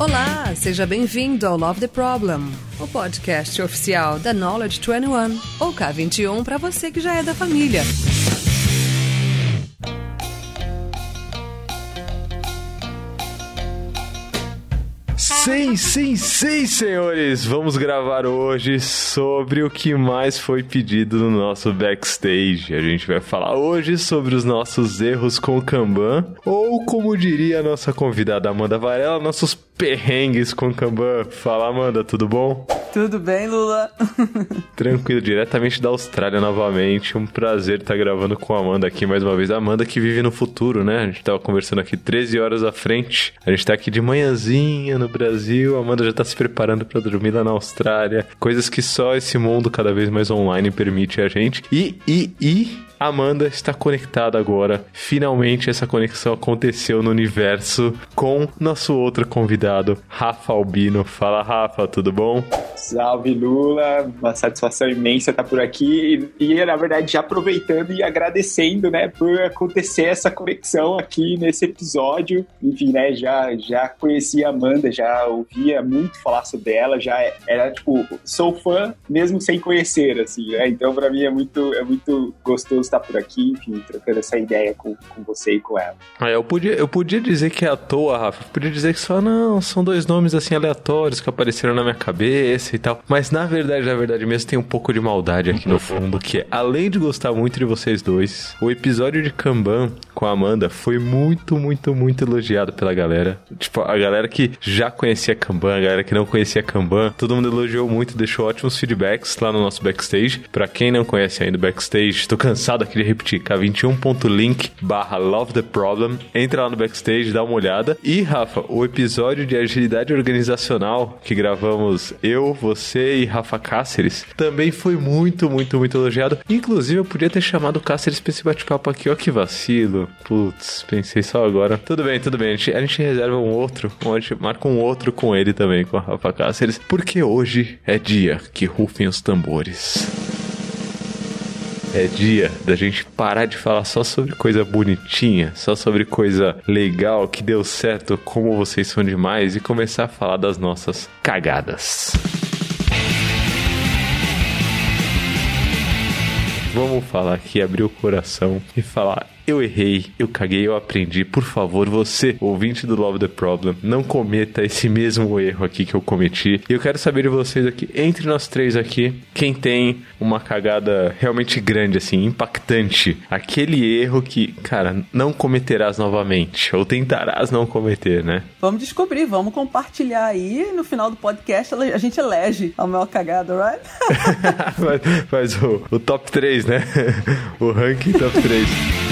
Olá, seja bem-vindo ao Love the Problem, o podcast oficial da Knowledge 21, ou K21 para você que já é da família. Sim, sim, sim, senhores! Vamos gravar hoje sobre o que mais foi pedido no nosso backstage. A gente vai falar hoje sobre os nossos erros com o Kanban, ou como diria a nossa convidada Amanda Varela, nossos perrengues com o Kanban. Fala, Amanda, tudo bom? Tudo bem, Lula? Tranquilo, diretamente da Austrália novamente. Um prazer estar gravando com a Amanda aqui mais uma vez. A Amanda que vive no futuro, né? A gente tava conversando aqui 13 horas à frente. A gente tá aqui de manhãzinha no Brasil. A Amanda já tá se preparando para dormir lá na Austrália. Coisas que só esse mundo cada vez mais online permite a gente. E, e, e Amanda está conectada agora. Finalmente essa conexão aconteceu no universo com nosso outro convidado, Rafa Albino. Fala, Rafa, tudo bom? Salve Lula, uma satisfação imensa estar por aqui e, na verdade já aproveitando e agradecendo, né, por acontecer essa conexão aqui nesse episódio. Enfim, né, já já conhecia a Amanda, já ouvia muito falar sobre ela, já era tipo, sou fã mesmo sem conhecer assim, né? Então para mim é muito é muito gostoso estar por aqui, enfim, trocando essa ideia com, com você e com ela. Ah, eu podia eu podia dizer que é à toa, Rafa. Eu podia dizer que só não, são dois nomes assim aleatórios que apareceram na minha cabeça e tal. Mas na verdade, na verdade mesmo, tem um pouco de maldade aqui no fundo, que é, além de gostar muito de vocês dois, o episódio de Kanban com a Amanda foi muito, muito, muito elogiado pela galera. Tipo, a galera que já conhecia Kanban, a galera que não conhecia Kanban, todo mundo elogiou muito, deixou ótimos feedbacks lá no nosso backstage. Pra quem não conhece ainda o backstage, tô cansado aqui de repetir, k21.link barra love the problem. Entra lá no backstage, dá uma olhada. E, Rafa, o episódio de agilidade organizacional que gravamos eu, você e Rafa Cáceres também foi muito, muito, muito elogiado. Inclusive, eu podia ter chamado o Cáceres pra esse bate-papo aqui. Ó, que vacilo. Putz, pensei só agora. Tudo bem, tudo bem. A gente, a gente reserva um outro, a gente marca um outro com ele também, com o Rafa Cáceres, porque hoje é dia que rufem os tambores. É dia da gente parar de falar só sobre coisa bonitinha, só sobre coisa legal que deu certo, como vocês são demais, e começar a falar das nossas cagadas. Vamos falar aqui, abrir o coração e falar eu errei, eu caguei, eu aprendi. Por favor, você, ouvinte do Love the Problem, não cometa esse mesmo erro aqui que eu cometi. E eu quero saber de vocês aqui, entre nós três aqui, quem tem uma cagada realmente grande, assim, impactante. Aquele erro que, cara, não cometerás novamente. Ou tentarás não cometer, né? Vamos descobrir, vamos compartilhar aí. No final do podcast a gente elege a maior cagada, right? faz, o, o top 3, né? o ranking top 3.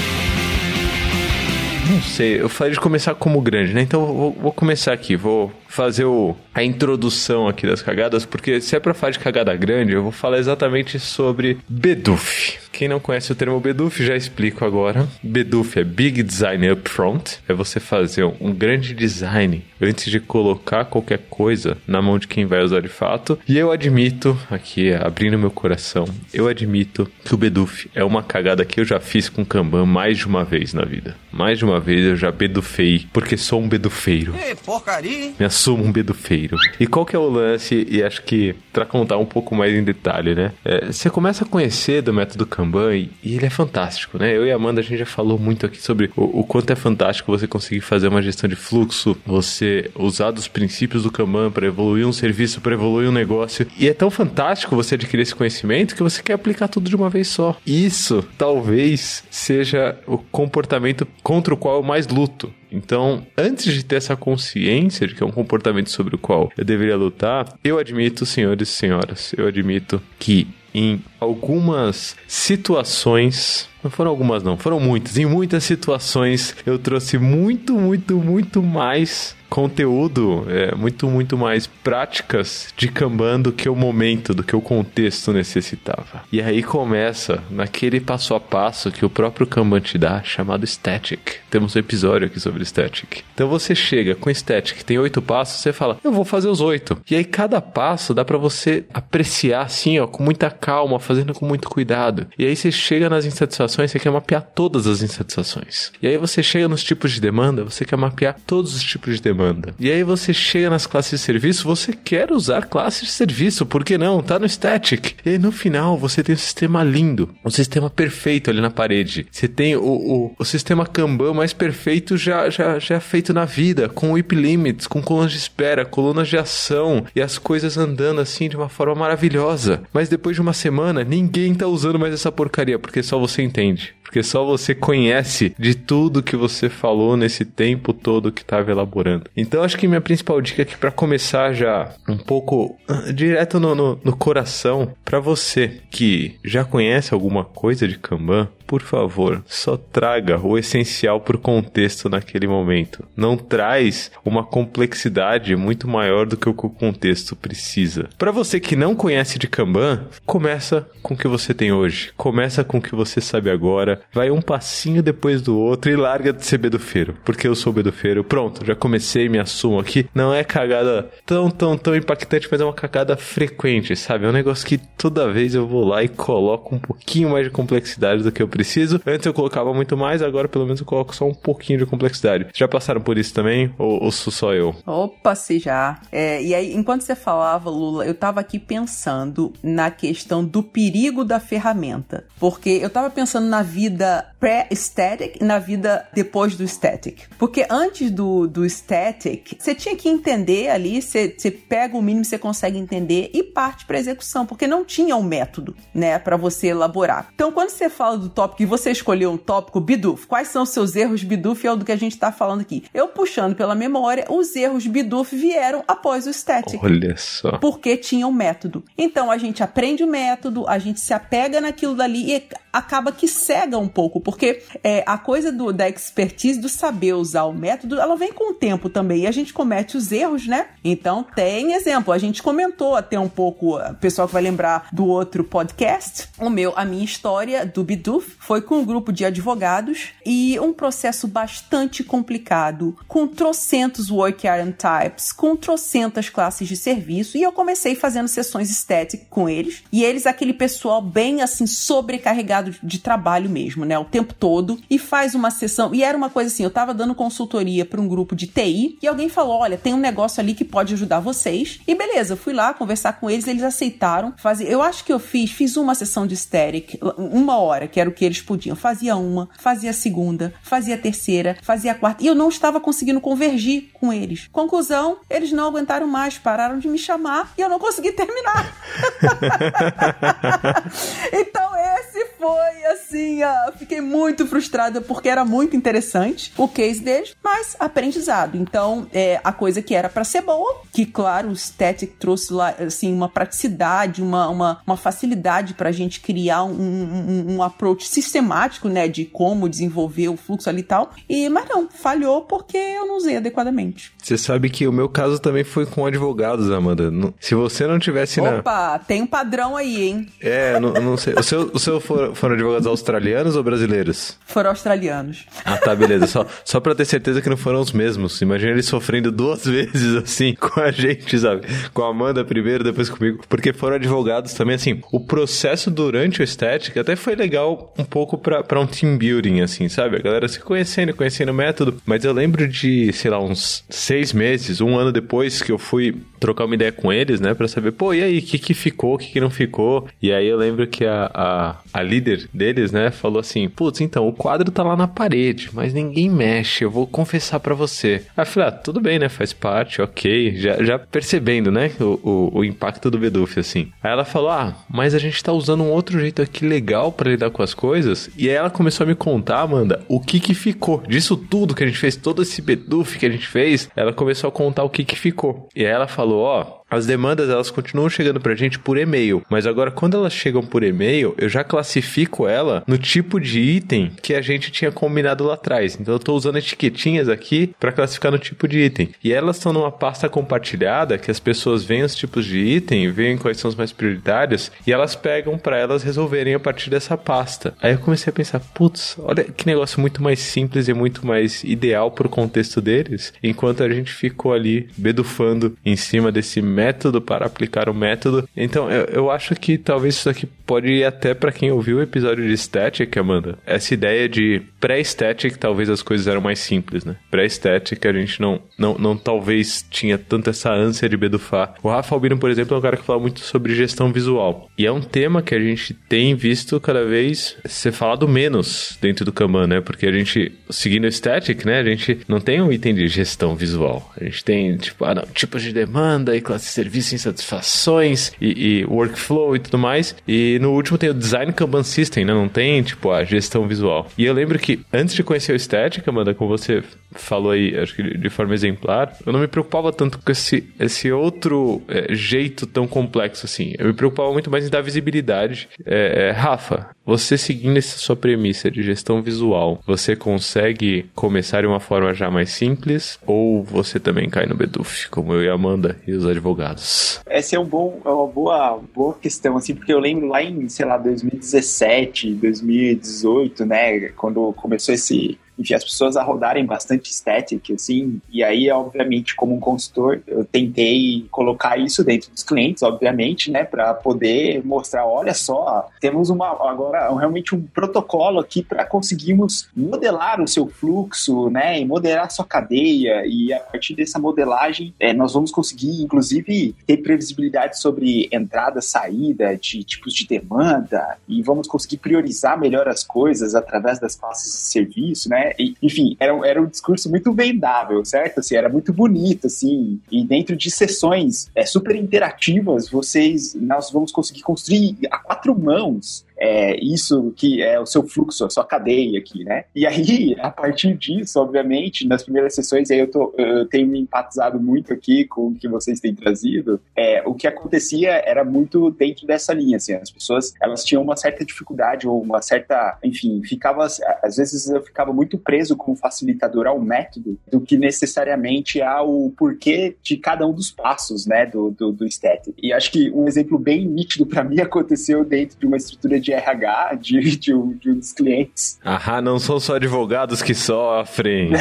Não sei, eu falei de começar como grande, né? Então vou, vou começar aqui, vou fazer o, a introdução aqui das cagadas, porque se é pra falar de cagada grande, eu vou falar exatamente sobre Beduf. Quem não conhece o termo Beduf, já explico agora. Beduf é Big Design Upfront, é você fazer um grande design antes de colocar qualquer coisa na mão de quem vai usar de fato. E eu admito, aqui abrindo meu coração, eu admito que o Beduf é uma cagada que eu já fiz com Kanban mais de uma vez na vida. Mais de uma vez eu já bedufei, porque sou um bedufeiro. Ei, porcaria! Me assumo um bedufeiro. E qual que é o lance, e acho que para contar um pouco mais em detalhe, né? É, você começa a conhecer do método Kanban e, e, ele é fantástico, né? Eu e a Amanda, a gente já falou muito aqui sobre o, o quanto é fantástico você conseguir fazer uma gestão de fluxo, você usar dos princípios do Kanban para evoluir um serviço, para evoluir um negócio. E é tão fantástico você adquirir esse conhecimento que você quer aplicar tudo de uma vez só. Isso talvez seja o comportamento contra o qual eu mais luto. Então, antes de ter essa consciência de que é um comportamento sobre o qual eu deveria lutar, eu admito, senhores e senhoras, eu admito que em algumas situações não foram algumas, não, foram muitas. Em muitas situações eu trouxe muito, muito, muito mais conteúdo, é, muito, muito mais práticas de Kanban do que o momento, do que o contexto necessitava. E aí começa naquele passo a passo que o próprio Kanban te dá, chamado Static. Temos um episódio aqui sobre Static. Então você chega com Static, tem oito passos, você fala, eu vou fazer os oito. E aí cada passo dá para você apreciar assim, ó, com muita calma, fazendo com muito cuidado. E aí você chega nas insatisfações, você quer mapear todas as insatisfações. E aí você chega nos tipos de demanda, você quer mapear todos os tipos de demanda demanda. E aí você chega nas classes de serviço, você quer usar classes de serviço, por que não? Tá no static. E aí no final você tem um sistema lindo, um sistema perfeito ali na parede. Você tem o, o, o sistema Kanban mais perfeito já, já, já feito na vida, com whip limits, com colunas de espera, colunas de ação e as coisas andando assim de uma forma maravilhosa. Mas depois de uma semana, ninguém tá usando mais essa porcaria, porque só você entende porque só você conhece de tudo que você falou nesse tempo todo que estava elaborando. Então acho que minha principal dica aqui para começar já um pouco uh, direto no, no, no coração para você que já conhece alguma coisa de Kanban, por favor, só traga o essencial para o contexto naquele momento. Não traz uma complexidade muito maior do que o que o contexto precisa. Para você que não conhece de Kanban, começa com o que você tem hoje. Começa com o que você sabe agora. Vai um passinho depois do outro e larga de ser bedufeiro. Porque eu sou bedufeiro. Pronto, já comecei, me assumo aqui. Não é cagada tão, tão, tão impactante, mas é uma cagada frequente, sabe? É um negócio que toda vez eu vou lá e coloco um pouquinho mais de complexidade do que eu preciso. Antes eu colocava muito mais, agora pelo menos eu coloco só um pouquinho de complexidade. Já passaram por isso também? Ou, ou sou só eu? Opa, se já. É, e aí, enquanto você falava, Lula, eu tava aqui pensando na questão do perigo da ferramenta. Porque eu tava pensando na vida pré-static e na vida depois do static. Porque antes do, do static, você tinha que entender ali, você, você pega o mínimo que você consegue entender e parte para execução, porque não tinha um método, né, para você elaborar. Então, quando você fala do tópico e você escolheu um tópico Bidoof, quais são os seus erros Bidoof é o do que a gente está falando aqui. Eu puxando pela memória, os erros Bidoof vieram após o static. Olha só. Porque tinha um método. Então, a gente aprende o método, a gente se apega naquilo dali e acaba que cega um pouco, porque é, a coisa do, da expertise, do saber usar o método, ela vem com o tempo também. E a gente comete os erros, né? Então, tem exemplo. A gente comentou até um pouco, o pessoal que vai lembrar do outro podcast, o meu, a minha história do Bidoof foi com um grupo de advogados e um processo bastante complicado, com trocentos work types, com trocentas classes de serviço, e eu comecei fazendo sessões estéticas com eles, e eles, aquele pessoal bem assim, sobrecarregado de trabalho mesmo, né, o tempo todo, e faz uma sessão, e era uma coisa assim, eu tava dando consultoria para um grupo de TI, e alguém falou, olha, tem um negócio ali que pode ajudar vocês, e beleza, fui lá conversar com eles, eles aceitaram fazer, eu acho que eu fiz, fiz uma sessão de static, uma hora, que era o que eles podiam, fazia uma, fazia a segunda, fazia a terceira, fazia a quarta, e eu não estava conseguindo convergir com eles. Conclusão, eles não aguentaram mais, pararam de me chamar e eu não consegui terminar. então esse foi assim, uh, fiquei muito frustrada porque era muito interessante o case deles, mas aprendizado. Então, é a coisa que era para ser boa, que claro, o Static trouxe lá assim uma praticidade, uma, uma, uma facilidade para a gente criar um, um, um approach sistemático, né, de como desenvolver o fluxo ali e tal. E mas não, falhou porque eu não usei adequadamente. Você sabe que o meu caso também foi com advogados, Amanda. Se você não tivesse Opa, na... tem um padrão aí, hein? É, não, não sei. O seu, o seu for, foram advogados australianos ou brasileiros? Foram australianos. Ah, tá, beleza. Só, só pra ter certeza que não foram os mesmos. Imagina eles sofrendo duas vezes, assim, com a gente, sabe? Com a Amanda primeiro, depois comigo. Porque foram advogados também, assim. O processo durante o estética até foi legal um pouco pra, pra um team building, assim, sabe? A galera se conhecendo, conhecendo o método. Mas eu lembro de, sei lá, uns seis meses, um ano depois que eu fui trocar uma ideia com eles, né? Pra saber, pô, e aí, o que que ficou, o que que não ficou? E aí eu lembro que a, a, a líder deles, né, falou assim, putz, então, o quadro tá lá na parede, mas ninguém mexe, eu vou confessar para você. Aí eu falei, ah, tudo bem, né, faz parte, ok, já, já percebendo, né, o, o, o impacto do Beduf, assim. Aí ela falou, ah, mas a gente tá usando um outro jeito aqui legal para lidar com as coisas, e aí ela começou a me contar, Amanda, o que que ficou disso tudo que a gente fez, todo esse Beduf que a gente fez, ela começou a contar o que que ficou. E aí ela falou, ó, oh, as demandas elas continuam chegando pra gente por e-mail, mas agora quando elas chegam por e-mail, eu já classifico ela no tipo de item que a gente tinha combinado lá atrás. Então eu tô usando etiquetinhas aqui para classificar no tipo de item. E elas estão numa pasta compartilhada que as pessoas veem os tipos de item, veem quais são os mais prioritários e elas pegam para elas resolverem a partir dessa pasta. Aí eu comecei a pensar, putz, olha que negócio muito mais simples e muito mais ideal pro contexto deles, enquanto a gente ficou ali bedufando em cima desse método para aplicar o método. Então, eu, eu acho que talvez isso aqui pode ir até para quem ouviu o episódio de Static, Amanda. Essa ideia de pré-static, talvez as coisas eram mais simples, né? Pré-static, a gente não, não, não talvez tinha tanta essa ânsia de bedufar. O Rafa Albino, por exemplo, é um cara que fala muito sobre gestão visual. E é um tema que a gente tem visto cada vez ser falado menos dentro do Kanban, né? Porque a gente, seguindo o static, né? A gente não tem um item de gestão visual. A gente tem, tipo, ah, não, tipos de demanda e de serviço, insatisfações e, e workflow e tudo mais. E no último tem o design Kanban system, né? Não tem, tipo, a gestão visual. E eu lembro que antes de conhecer o static, Amanda, como você falou aí, acho que de forma exemplar, eu não me preocupava tanto com esse, esse outro é, jeito tão complexo assim. Eu me preocupava muito mais em dar visibilidade. É, é, Rafa, você seguindo essa sua premissa de gestão visual, você consegue começar de uma forma já mais simples ou você também cai no Beduf, como eu e Amanda e os advogados? Essa é, um bom, é uma boa, boa questão, assim, porque eu lembro lá em, sei lá, 2017, 2018, né, quando começou esse enfim, as pessoas a rodarem bastante static, assim, e aí, obviamente, como um consultor, eu tentei colocar isso dentro dos clientes, obviamente, né, para poder mostrar, olha só, temos uma agora realmente um protocolo aqui para conseguirmos modelar o seu fluxo, né, e modelar a sua cadeia, e a partir dessa modelagem, é, nós vamos conseguir, inclusive, ter previsibilidade sobre entrada, saída, de tipos de demanda, e vamos conseguir priorizar melhor as coisas através das classes de serviço, né, enfim, era, era um discurso muito vendável, certo? Assim, era muito bonito, assim, e dentro de sessões é, super interativas, vocês, nós vamos conseguir construir a quatro mãos é, isso que é o seu fluxo, a sua cadeia aqui, né? E aí, a partir disso, obviamente, nas primeiras sessões, aí eu, tô, eu tenho me empatizado muito aqui com o que vocês têm trazido, é, o que acontecia era muito dentro dessa linha, assim, as pessoas, elas tinham uma certa dificuldade ou uma certa, enfim, ficava, às vezes eu ficava muito preso como facilitador ao método do que necessariamente ao porquê de cada um dos passos, né, do, do, do STAT. E acho que um exemplo bem nítido para mim aconteceu dentro de uma estrutura de de RH de, de, um, de um dos clientes. Aham, não são só advogados que sofrem.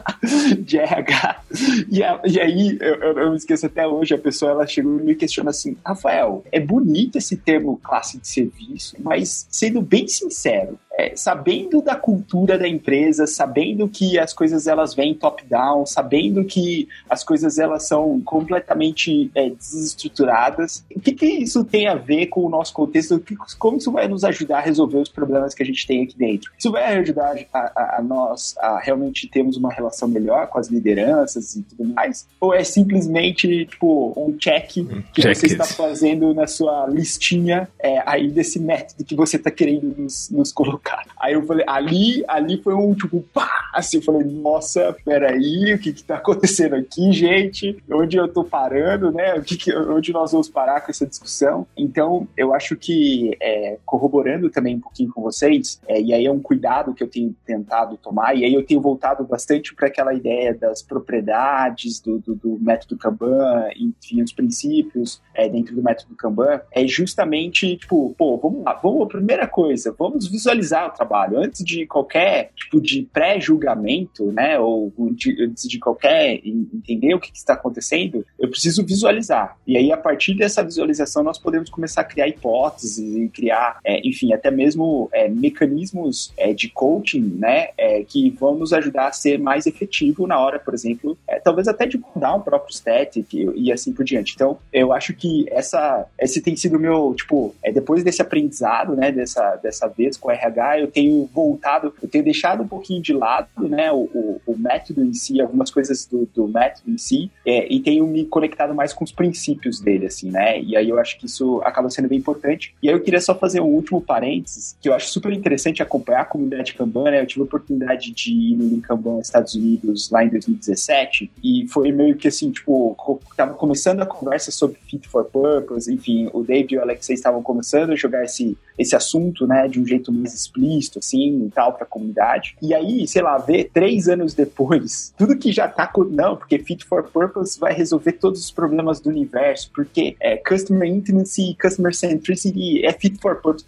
de RH. E, a, e aí, eu, eu, me esqueço até hoje, a pessoa ela chegou e me questiona assim: Rafael, é bonito esse termo classe de serviço, mas sendo bem sincero, é, sabendo da cultura da empresa, sabendo que as coisas elas vêm top-down, sabendo que as coisas elas são completamente é, desestruturadas, o que, que isso tem a ver com o nosso contexto? Como isso vai nos ajudar a resolver os problemas que a gente tem aqui dentro? Isso vai ajudar a, a, a nós a realmente termos uma relação melhor com as lideranças e tudo mais? Ou é simplesmente tipo um check que check você it. está fazendo na sua listinha é, aí desse método que você está querendo nos, nos colocar? Cara. Aí eu falei, ali, ali foi um tipo, pá! Assim, eu falei, nossa, peraí, o que que tá acontecendo aqui, gente? Onde eu tô parando, né? O que que, onde nós vamos parar com essa discussão? Então, eu acho que, é, corroborando também um pouquinho com vocês, é, e aí é um cuidado que eu tenho tentado tomar, e aí eu tenho voltado bastante para aquela ideia das propriedades do, do, do, método Kanban, enfim, os princípios é, dentro do método Kanban, é justamente, tipo, pô, vamos lá, vamos, a primeira coisa, vamos visualizar o trabalho. Antes de qualquer tipo de pré-julgamento, né, ou de, antes de qualquer entender o que, que, está acontecendo, eu preciso visualizar. E aí, a partir dessa visualização, nós podemos começar a criar hipóteses e criar, é, enfim, até mesmo é, mecanismos é, de coaching, né, é, que vão nos ajudar a ser mais efetivo na hora, por exemplo, é, talvez até de mudar um próprio static e, e, assim por diante. Então, eu acho que essa, esse tem sido o meu, tipo, é, depois desse aprendizado, né, dessa, dessa vez com o RH, eu tenho voltado, eu tenho deixado um pouquinho de lado, né, o, o, o método em si, algumas coisas do, do método em si, é, e tenho me conectado mais com os princípios dele, assim, né, e aí eu acho que isso acaba sendo bem importante. E aí eu queria só fazer um último parênteses, que eu acho super interessante acompanhar a comunidade Kanban, né, eu tive a oportunidade de ir no Kanban Estados Unidos lá em 2017, e foi meio que assim, tipo, tava começando a conversa sobre Fit for Purpose, enfim, o David e o Alexei estavam começando a jogar esse, esse assunto, né, de um jeito mais explícito, assim, e tal, pra comunidade. E aí, sei lá, ver três anos depois, tudo que já tá. Não, porque Fit for Purpose vai resolver todos os problemas do universo, porque é, Customer Intimacy, Customer Centricity é Fit for Purpose.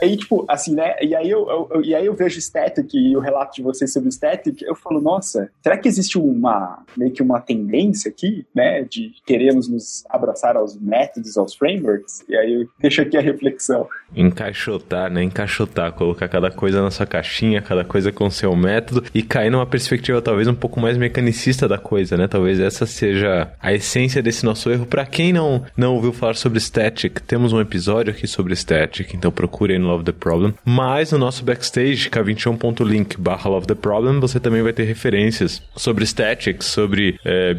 Aí, tipo, assim, né, e aí eu, eu, e aí eu vejo Static e o relato de vocês sobre Static, eu falo, nossa, será que existe uma, meio que uma tendência aqui, né, de queremos nos abraçar aos métodos, aos frameworks? E aí eu deixo aqui a reflexão. Encaixotar, né? Encaixotar, colocar cada coisa na sua caixinha, cada coisa com seu método e cair numa perspectiva talvez um pouco mais mecanicista da coisa, né? Talvez essa seja a essência desse nosso erro. Para quem não, não ouviu falar sobre Static, temos um episódio aqui sobre Static, então procure aí no Love the Problem. Mas no nosso backstage, k21.link barra Love the Problem, você também vai ter referências sobre Static, sobre é,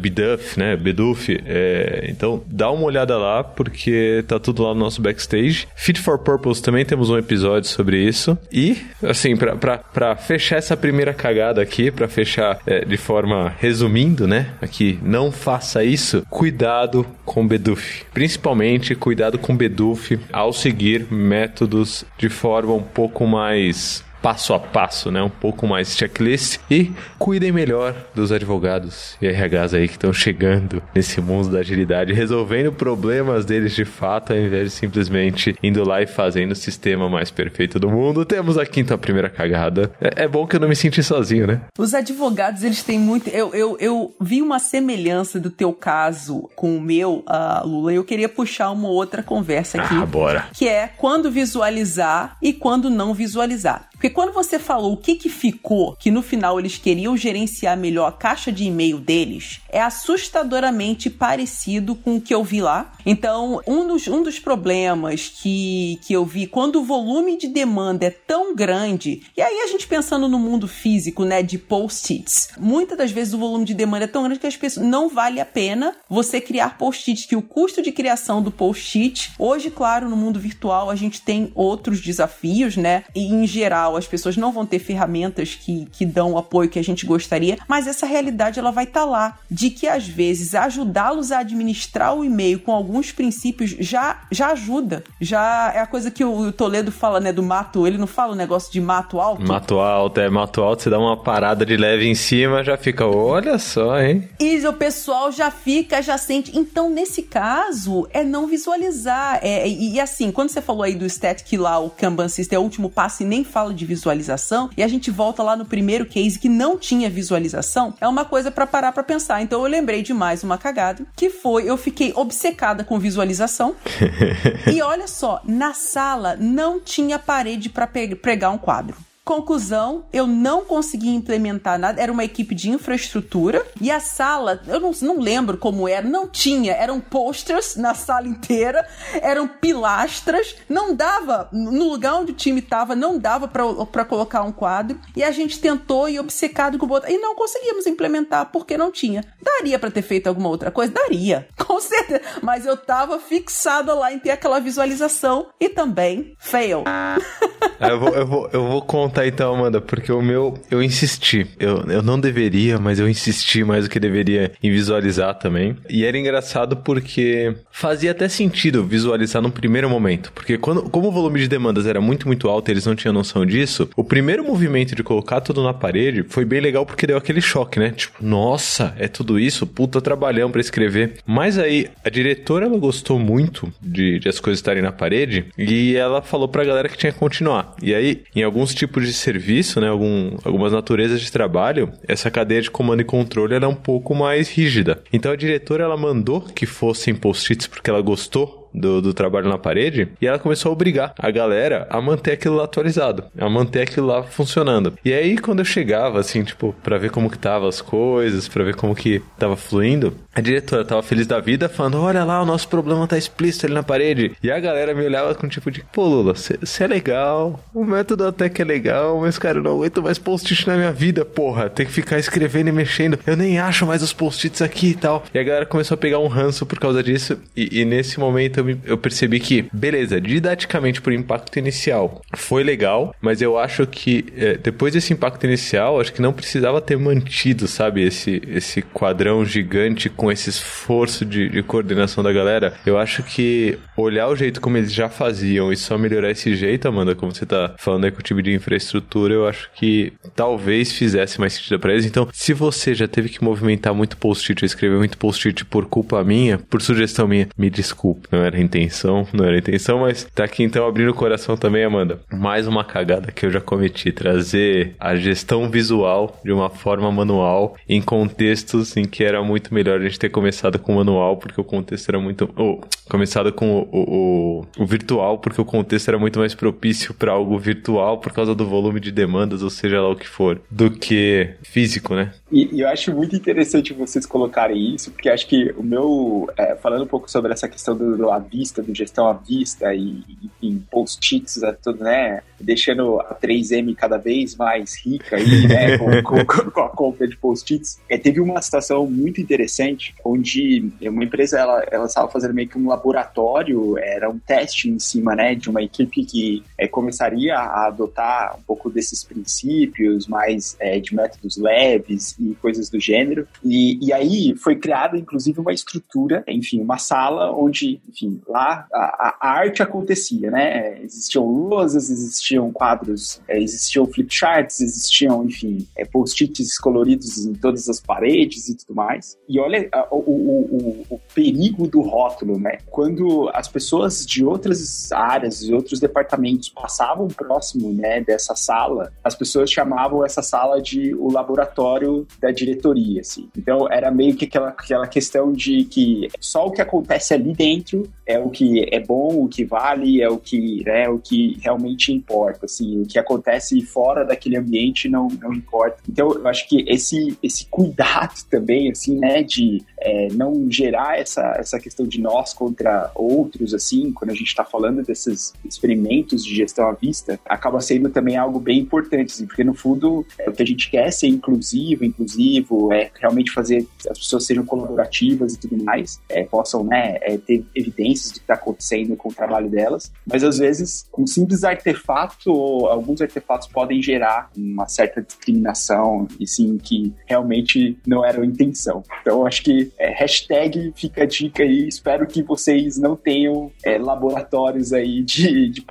né? Bduff. É, então dá uma olhada lá, porque tá tudo lá no nosso backstage. Fit for Purpose também temos um episódio sobre isso. E, assim, pra fechar essa primeira cagada aqui, pra fechar é, de forma resumindo, né? Aqui, não faça isso. Cuidado com Beduf. Principalmente, cuidado com Beduf ao seguir métodos de forma um pouco mais passo a passo, né? Um pouco mais checklist e cuidem melhor dos advogados e RHs aí que estão chegando nesse mundo da agilidade, resolvendo problemas deles de fato, ao invés de simplesmente indo lá e fazendo o sistema mais perfeito do mundo. Temos aqui então a primeira cagada. É, é bom que eu não me senti sozinho, né? Os advogados, eles têm muito. Eu, eu, eu vi uma semelhança do teu caso com o meu, uh, Lula, e eu queria puxar uma outra conversa aqui. Ah, bora. Que é quando visualizar e quando não visualizar. Porque quando você falou o que, que ficou, que no final eles queriam gerenciar melhor a caixa de e-mail deles, é assustadoramente parecido com o que eu vi lá. Então, um dos, um dos problemas que, que eu vi, quando o volume de demanda é tão grande, e aí a gente pensando no mundo físico, né, de post-its, muitas das vezes o volume de demanda é tão grande que as pessoas não vale a pena você criar post-its, que o custo de criação do post-it, hoje, claro, no mundo virtual a gente tem outros desafios, né, e em geral as pessoas não vão ter ferramentas que, que dão o apoio que a gente gostaria, mas essa realidade ela vai estar tá lá, de que às vezes ajudá-los a administrar o e-mail com alguns princípios já, já ajuda. Já é a coisa que o Toledo fala, né, do mato, ele não fala o negócio de mato alto? Mato alto, é mato alto, você dá uma parada de leve em cima, já fica, olha só, hein? E o pessoal já fica, já sente. Então, nesse caso, é não visualizar. É, e, e assim, quando você falou aí do static lá, o Kanban System é o último passo e nem fala de visualização e a gente volta lá no primeiro case que não tinha visualização, é uma coisa para parar para pensar. Então eu lembrei de mais uma cagada, que foi eu fiquei obcecada com visualização. e olha só, na sala não tinha parede para pregar um quadro. Conclusão, eu não consegui implementar nada. Era uma equipe de infraestrutura e a sala, eu não, não lembro como era, não tinha. Eram posters na sala inteira, eram pilastras, não dava, no lugar onde o time estava, não dava para colocar um quadro. E a gente tentou e obcecado com o botão. E não conseguimos implementar porque não tinha. Daria para ter feito alguma outra coisa? Daria, com certeza. Mas eu tava fixada lá em ter aquela visualização e também fail. eu, vou, eu, vou, eu vou contar contar então, Amanda, porque o meu, eu insisti. Eu, eu não deveria, mas eu insisti mais do que deveria em visualizar também. E era engraçado porque fazia até sentido visualizar num primeiro momento. Porque quando, como o volume de demandas era muito, muito alto e eles não tinham noção disso, o primeiro movimento de colocar tudo na parede foi bem legal porque deu aquele choque, né? Tipo, nossa, é tudo isso? Puta trabalhão para escrever. Mas aí, a diretora, ela gostou muito de, de as coisas estarem na parede e ela falou pra galera que tinha que continuar. E aí, em alguns tipos de serviço, né, algum, algumas naturezas de trabalho, essa cadeia de comando e controle é um pouco mais rígida. Então a diretora ela mandou que fossem post-its porque ela gostou do, do trabalho na parede e ela começou a obrigar a galera a manter aquilo lá atualizado, a manter aquilo lá funcionando. E aí, quando eu chegava, assim, tipo, pra ver como que tava as coisas, pra ver como que tava fluindo, a diretora tava feliz da vida, falando: Olha lá, o nosso problema tá explícito ali na parede. E a galera me olhava com tipo de: Pô, Lula, você é legal, o método até que é legal, mas cara, eu não aguento mais post-it na minha vida, porra. Tem que ficar escrevendo e mexendo. Eu nem acho mais os post-its aqui e tal. E a galera começou a pegar um ranço por causa disso. E, e nesse momento eu eu percebi que, beleza, didaticamente por impacto inicial foi legal, mas eu acho que é, depois desse impacto inicial, acho que não precisava ter mantido, sabe, esse, esse quadrão gigante com esse esforço de, de coordenação da galera. Eu acho que olhar o jeito como eles já faziam e só melhorar esse jeito, Amanda, como você tá falando aí com o time de infraestrutura, eu acho que talvez fizesse mais sentido para eles. Então, se você já teve que movimentar muito post-it, escrever muito post-it por culpa minha, por sugestão minha, me desculpe, não era a intenção, não era a intenção, mas tá aqui então abrindo o coração também, Amanda. Mais uma cagada que eu já cometi, trazer a gestão visual de uma forma manual em contextos em que era muito melhor a gente ter começado com o manual, porque o contexto era muito. Ou, começado com o, o, o, virtual, porque o contexto era muito mais propício para algo virtual por causa do volume de demandas, ou seja lá o que for, do que físico, né? E, e eu acho muito interessante vocês colocarem isso, porque acho que o meu. É, falando um pouco sobre essa questão do, do vista, do gestão à vista e, enfim, post-its, é tudo, né? Deixando a 3M cada vez mais rica aí, né? com, com, com, a compra de post-its. É, teve uma situação muito interessante onde uma empresa ela, ela estava fazendo meio que um laboratório, era um teste em cima, né? De uma equipe que é, começaria a adotar um pouco desses princípios, mais é, de métodos leves e coisas do gênero. E, e aí foi criada, inclusive, uma estrutura, enfim, uma sala onde, enfim, lá a, a arte acontecia, né? Existiam lousas, existiam quadros, é, existiam flip charts, existiam, enfim, é, post-its coloridos em todas as paredes e tudo mais. E olha a, o, o, o, perigo do rótulo, né? Quando as pessoas de outras áreas e outros departamentos passavam próximo, né, dessa sala, as pessoas chamavam essa sala de o laboratório da diretoria, assim. Então era meio que aquela, aquela questão de que só o que acontece ali dentro é o que é bom, o que vale, é o que, né, o que realmente importa, assim, o que acontece fora daquele ambiente não, não importa. Então eu acho que esse, esse cuidado também, assim, né, de é, não gerar essa, essa questão de nós contra outros, assim, quando a gente está falando desses experimentos de gestão à vista, acaba sendo também algo bem importante, assim, porque no fundo é, o que a gente quer é ser inclusivo, inclusivo, é realmente fazer que as pessoas sejam colaborativas e tudo mais, é, possam né, é, ter evidências do que está acontecendo com o trabalho delas, mas às vezes um simples artefato ou alguns artefatos podem gerar uma certa discriminação e sim que realmente não era a intenção. Então acho que é, hashtag fica a dica aí, espero que vocês não tenham é, laboratórios aí de, de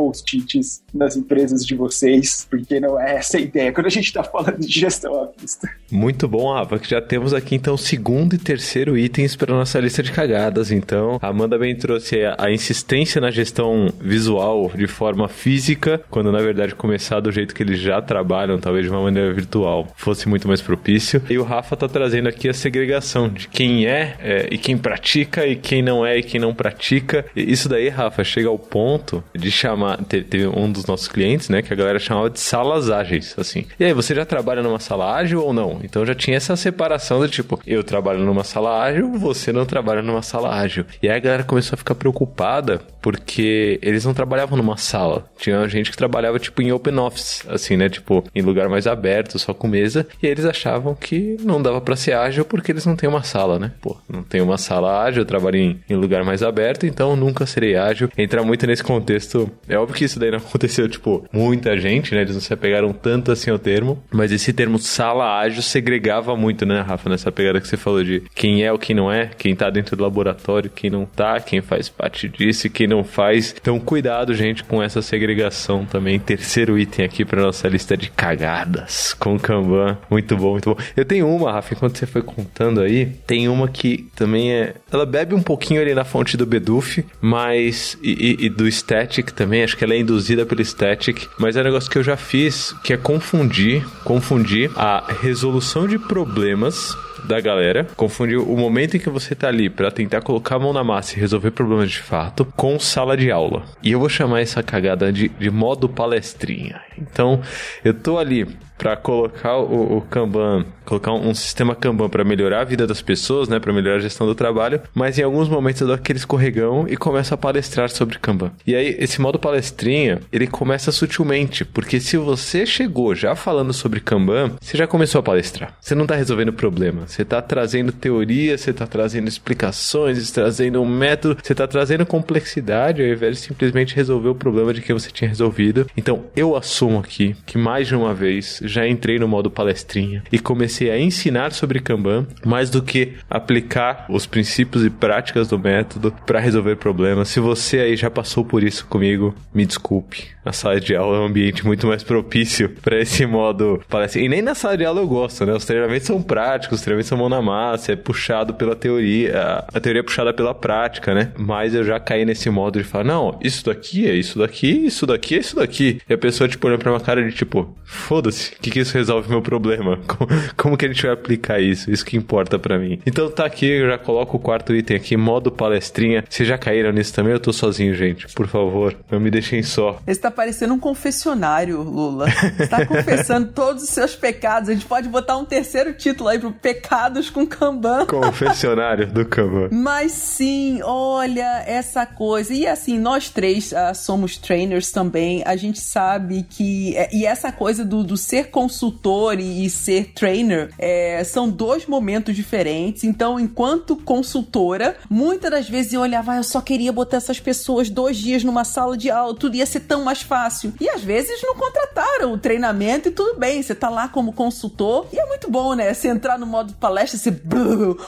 nas empresas de vocês, porque não é essa a ideia quando a gente está falando de gestão à vista. Muito bom, Ava, que já temos aqui então segundo e terceiro itens para nossa lista de cagadas. Então, a Amanda bem trouxe a, insistência na gestão visual de forma física, quando na verdade começar do jeito que eles já trabalham, talvez de uma maneira virtual, fosse muito mais propício. E o Rafa tá trazendo aqui a segregação de quem é, é e quem pratica e quem não é e quem não pratica. E isso daí, Rafa, chega ao ponto de chamar. Teve um dos nossos clientes, né, que a galera chamava de salas ágeis, assim. E aí, você já trabalha numa sala ágil ou não? Então já tinha essa separação de tipo, eu trabalho numa sala ágil, você não trabalha numa sala ágil. E aí a galera começou a ficar preocupada porque eles não trabalhavam numa sala. Tinha gente que trabalhava tipo em open office, assim, né? Tipo, em lugar mais aberto, só com mesa. E eles achavam que não dava para ser ágil porque eles não têm uma sala, né? Pô, não tem uma sala ágil, eu trabalho em, em lugar mais aberto, então nunca serei ágil. Entrar muito nesse contexto. É óbvio que isso daí aconteceu, tipo, muita gente, né? Eles não se apegaram tanto assim ao termo. Mas esse termo sala ágil segregava muito, né, Rafa? Nessa pegada que você falou de quem é o que não é, quem tá dentro do laboratório, quem não tá, quem faz parte disso e quem não faz. Então, cuidado, gente, com essa segregação também. Terceiro item aqui para nossa lista de cagadas com Kanban. Muito bom, muito bom. Eu tenho uma, Rafa, enquanto você foi contando aí, tem uma que também é. Ela bebe um pouquinho ali na fonte do Beduf, mas. E, e, e do Static também, acho que ela é induzida pelo Static, mas é um negócio que eu já fiz, que é confundir, confundir a resolução de problemas da galera, confundir o momento em que você tá ali para tentar colocar a mão na massa e resolver problemas de fato com sala de aula. E eu vou chamar essa cagada de, de modo palestrinha. Então, eu tô ali para colocar o, o, Kanban, colocar um, sistema Kanban para melhorar a vida das pessoas, né, para melhorar a gestão do trabalho, mas em alguns momentos eu dou aquele escorregão e começo a palestrar sobre Kanban. E aí esse modo palestrinha, ele começa sutilmente, porque se você chegou já falando sobre Kanban, você já começou a palestrar. Você não tá resolvendo problema, Você está trazendo teoria, você está trazendo explicações, você tá trazendo um método, você está trazendo complexidade ao invés de simplesmente resolver o problema de que você tinha resolvido. Então, eu assumo aqui que mais de uma vez já entrei no modo palestrinha e comecei a ensinar sobre Kanban mais do que aplicar os princípios e práticas do método para resolver problemas. Se você aí já passou por isso comigo, me desculpe. A sala de aula é um ambiente muito mais propício para esse modo palestra. E nem na sala de aula eu gosto, né? Os treinamentos são práticos, os treinamentos são mão na massa, é puxado pela teoria, a teoria é puxada pela prática, né? Mas eu já caí nesse modo de falar, não, isso daqui é isso daqui, isso daqui é isso daqui. E a pessoa, tipo, olhando pra uma cara de tipo, foda-se, o que, que isso resolve meu problema? Como, como, que a gente vai aplicar isso? Isso que importa para mim. Então tá aqui, eu já coloco o quarto item aqui, modo palestrinha. Vocês já caíram nisso também? Eu tô sozinho, gente. Por favor, não me deixem só. Esse tá parecendo um confessionário, Lula. Você tá confessando todos os seus pecados. A gente pode botar um terceiro título aí pro Pecados com Kanban. Confessionário do Kanban. Mas sim, olha essa coisa. E assim, nós três uh, somos trainers também. A gente sabe que. E essa coisa do, do ser consultor e, e ser trainer é, são dois momentos diferentes. Então, enquanto consultora, muitas das vezes eu olhava, ah, eu só queria botar essas pessoas dois dias numa sala de aula, tudo ia ser tão mais fácil fácil. E às vezes não contrataram o treinamento e tudo bem, você tá lá como consultor e é muito bom, né? Você entrar no modo palestra, você.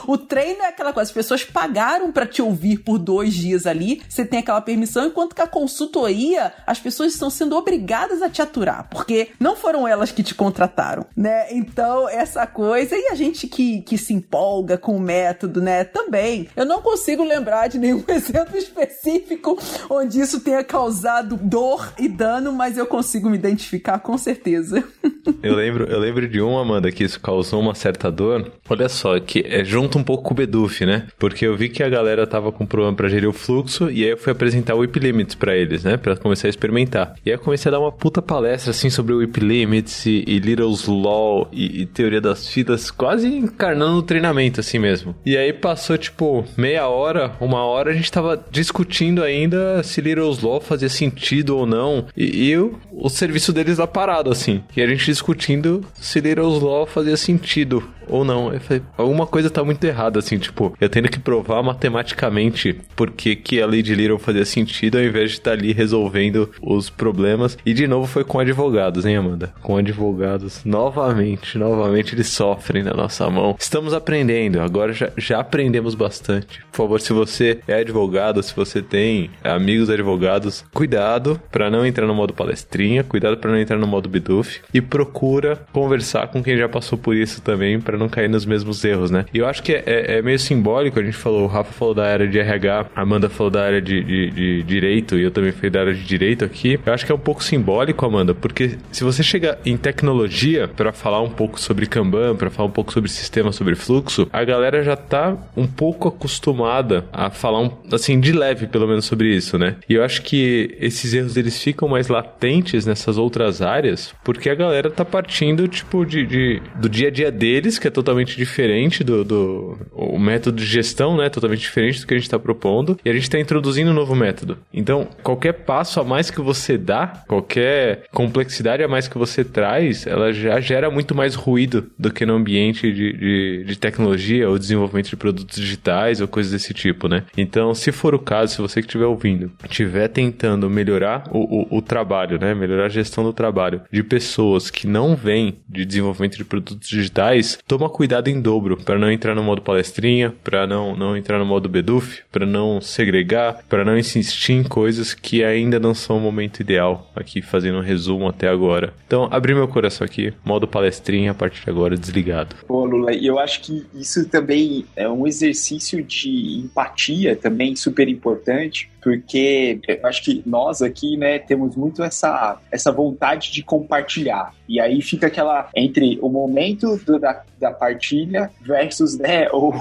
O treino é aquela coisa, as pessoas pagaram para te ouvir por dois dias ali, você tem aquela permissão, enquanto que a consultoria, as pessoas estão sendo obrigadas a te aturar, porque não foram elas que te contrataram, né? Então, essa coisa, e a gente que, que se empolga com o método, né? Também. Eu não consigo lembrar de nenhum exemplo específico onde isso tenha causado dor e dano mas eu consigo me identificar com certeza. eu lembro, eu lembro de uma, Amanda, que isso causou uma certa dor. Olha só, que é junto um pouco com o Beduf, né? Porque eu vi que a galera tava com problema para gerir o fluxo e aí eu fui apresentar o Whip Limits para eles, né? Para começar a experimentar. E aí eu comecei a dar uma puta palestra assim sobre o Whip Limits e, e Little's Law e, e, teoria das filas, quase encarnando o treinamento assim mesmo. E aí passou tipo meia hora, uma hora a gente tava discutindo ainda se Little's Law fazia sentido ou não. E, e o, o serviço deles lá parado, assim. E a gente discutindo se Little's Law fazia sentido ou não. Eu falei, alguma coisa tá muito errada, assim, tipo, eu tendo que provar matematicamente porque que a lei de Little fazia sentido ao invés de estar tá ali resolvendo os problemas. E de novo foi com advogados, hein, Amanda? Com advogados. Novamente, novamente eles sofrem na nossa mão. Estamos aprendendo, agora já, já aprendemos bastante. Por favor, se você é advogado, se você tem amigos advogados, cuidado para não entrar no modo palestrinha, cuidado para não entrar no modo biduf e procura conversar com quem já passou por isso também para não cair nos mesmos erros, né? E eu acho que é, é, é, meio simbólico, a gente falou, o Rafa falou da área de RH, a Amanda falou da área de, de, de direito e eu também fui da área de direito aqui. Eu acho que é um pouco simbólico, Amanda, porque se você chega em tecnologia para falar um pouco sobre Kanban, para falar um pouco sobre sistema, sobre fluxo, a galera já tá um pouco acostumada a falar um, assim de leve, pelo menos sobre isso, né? E eu acho que esses erros eles ficam mais latentes nessas outras áreas, porque a galera tá partindo tipo de, de do dia a dia deles, que é totalmente diferente do, do o método de gestão, né? Totalmente diferente do que a gente está propondo. E a gente está introduzindo um novo método. Então, qualquer passo a mais que você dá, qualquer complexidade a mais que você traz, ela já gera muito mais ruído do que no ambiente de, de, de tecnologia ou desenvolvimento de produtos digitais ou coisas desse tipo, né? Então, se for o caso, se você que estiver ouvindo, estiver tentando melhorar o, o, o trabalho, né? Melhorar a gestão do trabalho de pessoas que não vêm de desenvolvimento de produtos digitais, toma cuidado em dobro para não entrar no modo palestrinha, para não, não entrar no modo beduf, para não segregar, para não insistir em coisas que ainda não são o momento ideal. Aqui fazendo um resumo até agora. Então, abri meu coração aqui, modo palestrinha a partir de agora desligado. Pô, Lula, eu acho que isso também é um exercício de empatia também super importante, porque eu acho que nós aqui, né, temos muito essa, essa vontade de compartilhar. E aí fica aquela entre o momento do, da, da partilha versus né, o,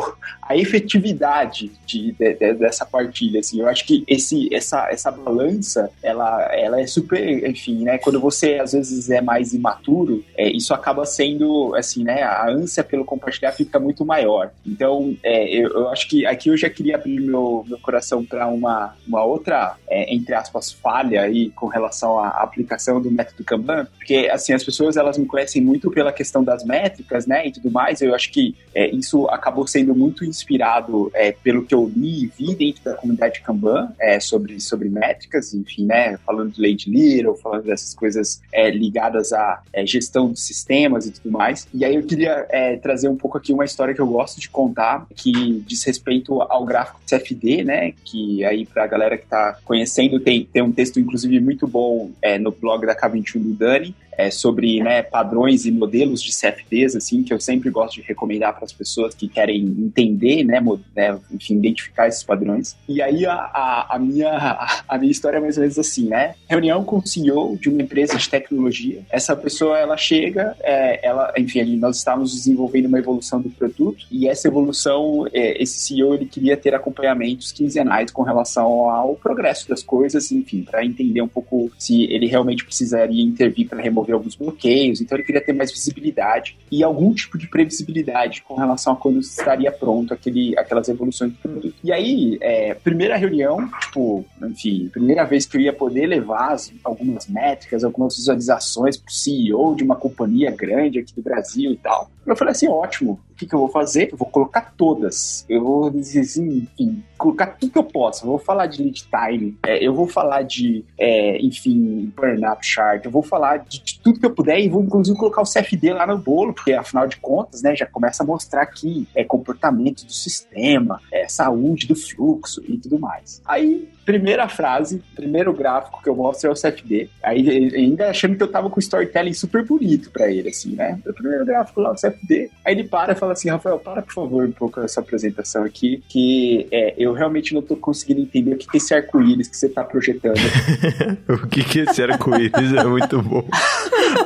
a efetividade de, de, de, dessa partilha. Assim. Eu acho que esse, essa, essa balança ela, ela é super, enfim, né? Quando você às vezes é mais imaturo, é, isso acaba sendo assim, né? A ânsia pelo compartilhar fica muito maior. Então, é, eu, eu, acho que aqui eu já queria abrir meu, meu coração para uma, uma outra, é, entre aspas, falha aí com relação à aplicação do método Kanban, porque assim as pessoas elas me conhecem muito pela questão das métricas, né? E tudo tudo mais, eu acho que é, isso acabou sendo muito inspirado é, pelo que eu li e vi dentro da comunidade Kanban é, sobre, sobre métricas, enfim, né, falando de Lady Little, falando dessas coisas é, ligadas à é, gestão de sistemas e tudo mais. E aí eu queria é, trazer um pouco aqui uma história que eu gosto de contar, que diz respeito ao gráfico CFD, né, que aí para a galera que está conhecendo tem, tem um texto inclusive muito bom no blog da K21 do Dani, é, sobre né, padrões e modelos de CFDs, assim, que eu sempre gosto de recomendar para as pessoas que querem entender, né, né, enfim, identificar esses padrões. E aí a, a, a, minha, a minha história é mais ou menos assim, né? Reunião com o CEO de uma empresa de tecnologia. Essa pessoa, ela chega, é, ela, enfim, nós estávamos desenvolvendo uma evolução do produto e essa evolução, é, esse CEO, ele queria ter acompanhamentos quinzenais com relação ao progresso das coisas, enfim, para entender um pouco se ele realmente precisaria intervir para remover alguns bloqueios, então ele queria ter mais visibilidade e algum tipo de previsibilidade com relação a quando estaria pronto aquele, aquelas evoluções do produto. E aí, é, primeira reunião, tipo, enfim, primeira vez que eu ia poder levar as, algumas métricas, algumas visualizações para o CEO de uma companhia grande aqui do Brasil e tal. Eu falei assim, ótimo, o que, que eu vou fazer? Eu vou colocar todas. Eu vou dizer assim, enfim, colocar tudo que eu posso. Eu vou falar de lead time, é, eu vou falar de, é, enfim, burn-up chart, eu vou falar de, de, tudo que eu puder e vou inclusive colocar o CFD lá no bolo, porque afinal de contas, né, já começa a mostrar aqui é, comportamento do sistema, é, saúde do fluxo e tudo mais. Aí primeira frase, primeiro gráfico que eu mostro é o CFD. Aí ainda achando que eu tava com storytelling super bonito para ele, assim, né? O primeiro gráfico lá, o CFD. Aí ele para e fala assim, Rafael, para por favor um pouco essa apresentação aqui, que é, eu realmente não tô conseguindo entender o que é esse arco-íris que você tá projetando. o que que é esse arco-íris? é muito bom.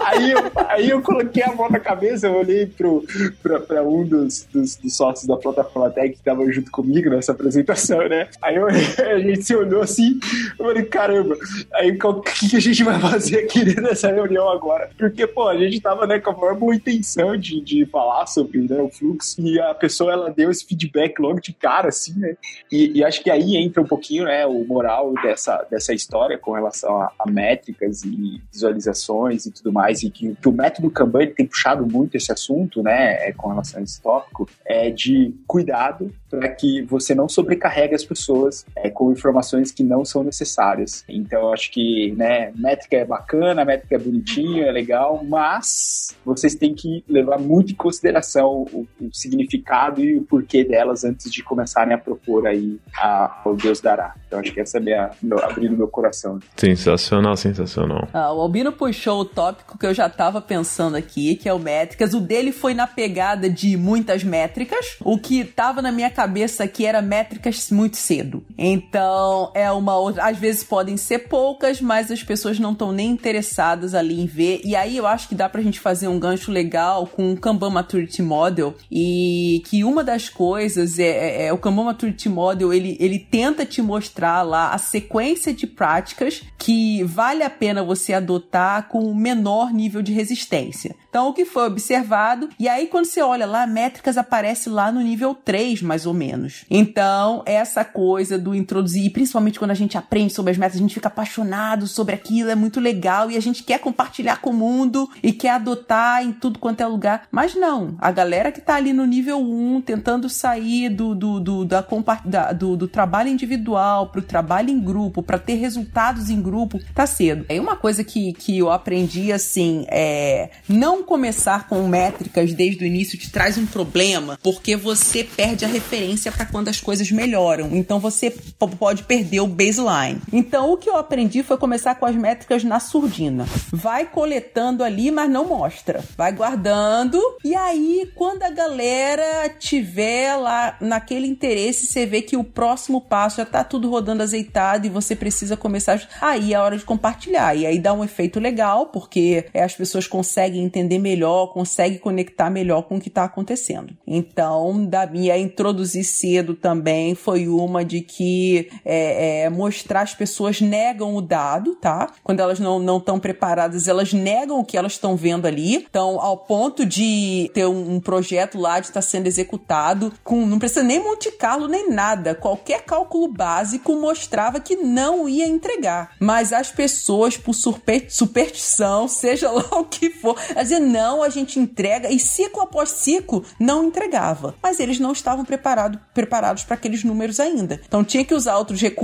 aí, eu, aí eu coloquei a mão na cabeça, eu olhei pro, pra, pra um dos, dos, dos, sócios da plataforma Tech que tava junto comigo nessa apresentação, né? Aí eu, a gente se olhou olhou assim, eu falei, caramba, aí o que a gente vai fazer aqui nessa reunião agora? Porque, pô, a gente tava, né, com a maior boa intenção de, de falar sobre né, o fluxo e a pessoa, ela deu esse feedback logo de cara, assim, né? E, e acho que aí entra um pouquinho, né, o moral dessa, dessa história com relação a, a métricas e visualizações e tudo mais, e que, que o método Kanban tem puxado muito esse assunto, né, é, com relação a esse tópico, é de cuidado para que você não sobrecarregue as pessoas é, com informações que não são necessárias. Então, eu acho que, né, métrica é bacana, métrica é bonitinha, é legal, mas vocês têm que levar muito em consideração o, o significado e o porquê delas antes de começarem a propor aí a, o Deus dará. Então, acho que essa é a minha, meu, abrindo meu coração. Sensacional, sensacional. Ah, o Albino puxou o tópico que eu já estava pensando aqui, que é o métricas. O dele foi na pegada de muitas métricas. O que estava na minha cabeça que era métricas muito cedo. Então, é uma outra. Às vezes podem ser poucas, mas as pessoas não estão nem interessadas ali em ver. E aí eu acho que dá pra gente fazer um gancho legal com o Kanban Maturity Model. E que uma das coisas é, é, é o Kanban Maturity Model, ele, ele tenta te mostrar lá a sequência de práticas que vale a pena você adotar com o menor nível de resistência. Então, o que foi observado, e aí quando você olha lá, métricas aparece lá no nível 3, mais ou menos. Então, essa coisa do introduzir, principalmente quando a gente aprende sobre as metas, a gente fica apaixonado sobre aquilo, é muito legal e a gente quer compartilhar com o mundo e quer adotar em tudo quanto é lugar. Mas não, a galera que tá ali no nível 1, tentando sair do, do, do, da, da, do, do trabalho individual pro trabalho em grupo, para ter resultados em grupo, tá cedo. É uma coisa que, que eu aprendi assim, é não começar com métricas desde o início te traz um problema, porque você perde a referência para quando as coisas melhoram. Então você pode perder o baseline. Então o que eu aprendi foi começar com as métricas na surdina. Vai coletando ali, mas não mostra. Vai guardando e aí quando a galera tiver lá naquele interesse, você vê que o próximo passo já tá tudo rodando azeitado e você precisa começar aí é a hora de compartilhar. E aí dá um efeito legal, porque as pessoas conseguem entender melhor, consegue conectar melhor com o que está acontecendo. Então, da minha introduzir cedo também foi uma de que é, é, é, mostrar as pessoas negam o dado, tá? Quando elas não estão preparadas, elas negam o que elas estão vendo ali. Então, ao ponto de ter um, um projeto lá de estar tá sendo executado, com não precisa nem Monte Carlo nem nada. Qualquer cálculo básico mostrava que não ia entregar. Mas as pessoas, por superstição, seja lá o que for, dizer, não, a gente entrega. E ciclo após ciclo, não entregava. Mas eles não estavam preparado, preparados para aqueles números ainda. Então tinha que usar outros recursos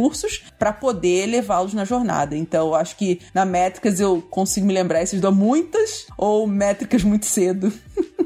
para poder levá-los na jornada. Então acho que na métricas eu consigo me lembrar esses dão muitas ou métricas muito cedo.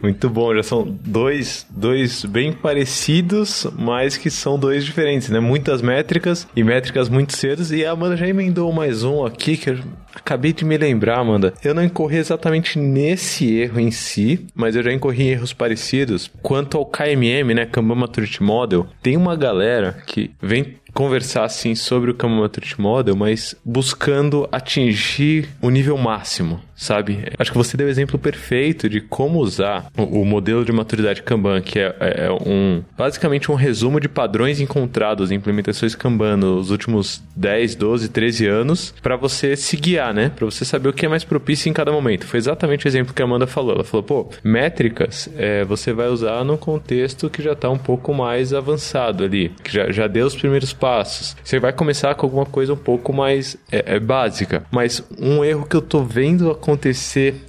Muito bom, já são dois, dois bem parecidos, mas que são dois diferentes, né? Muitas métricas e métricas muito cedo. E a Amanda já emendou mais um aqui que eu acabei de me lembrar, Amanda. Eu não incorri exatamente nesse erro em si, mas eu já incorri em erros parecidos. Quanto ao KMM, né? Kanban Maturity Model, tem uma galera que vem conversar assim sobre o Kanban Maturity Model, mas buscando atingir o nível máximo, sabe? Acho que você deu o exemplo perfeito de como usar o, o modelo de maturidade Kanban, que é, é, é, um basicamente um resumo de padrões encontrados em implementações Kanban nos últimos 10, 12, 13 anos, para você se guiar, né? Para você saber o que é mais propício em cada momento. Foi exatamente o exemplo que a Amanda falou. Ela falou, pô, métricas é, você vai usar num contexto que já está um pouco mais avançado ali, que já, já deu os primeiros passos. Você vai começar com alguma coisa um pouco mais é, é básica. Mas um erro que eu tô vendo acontecer,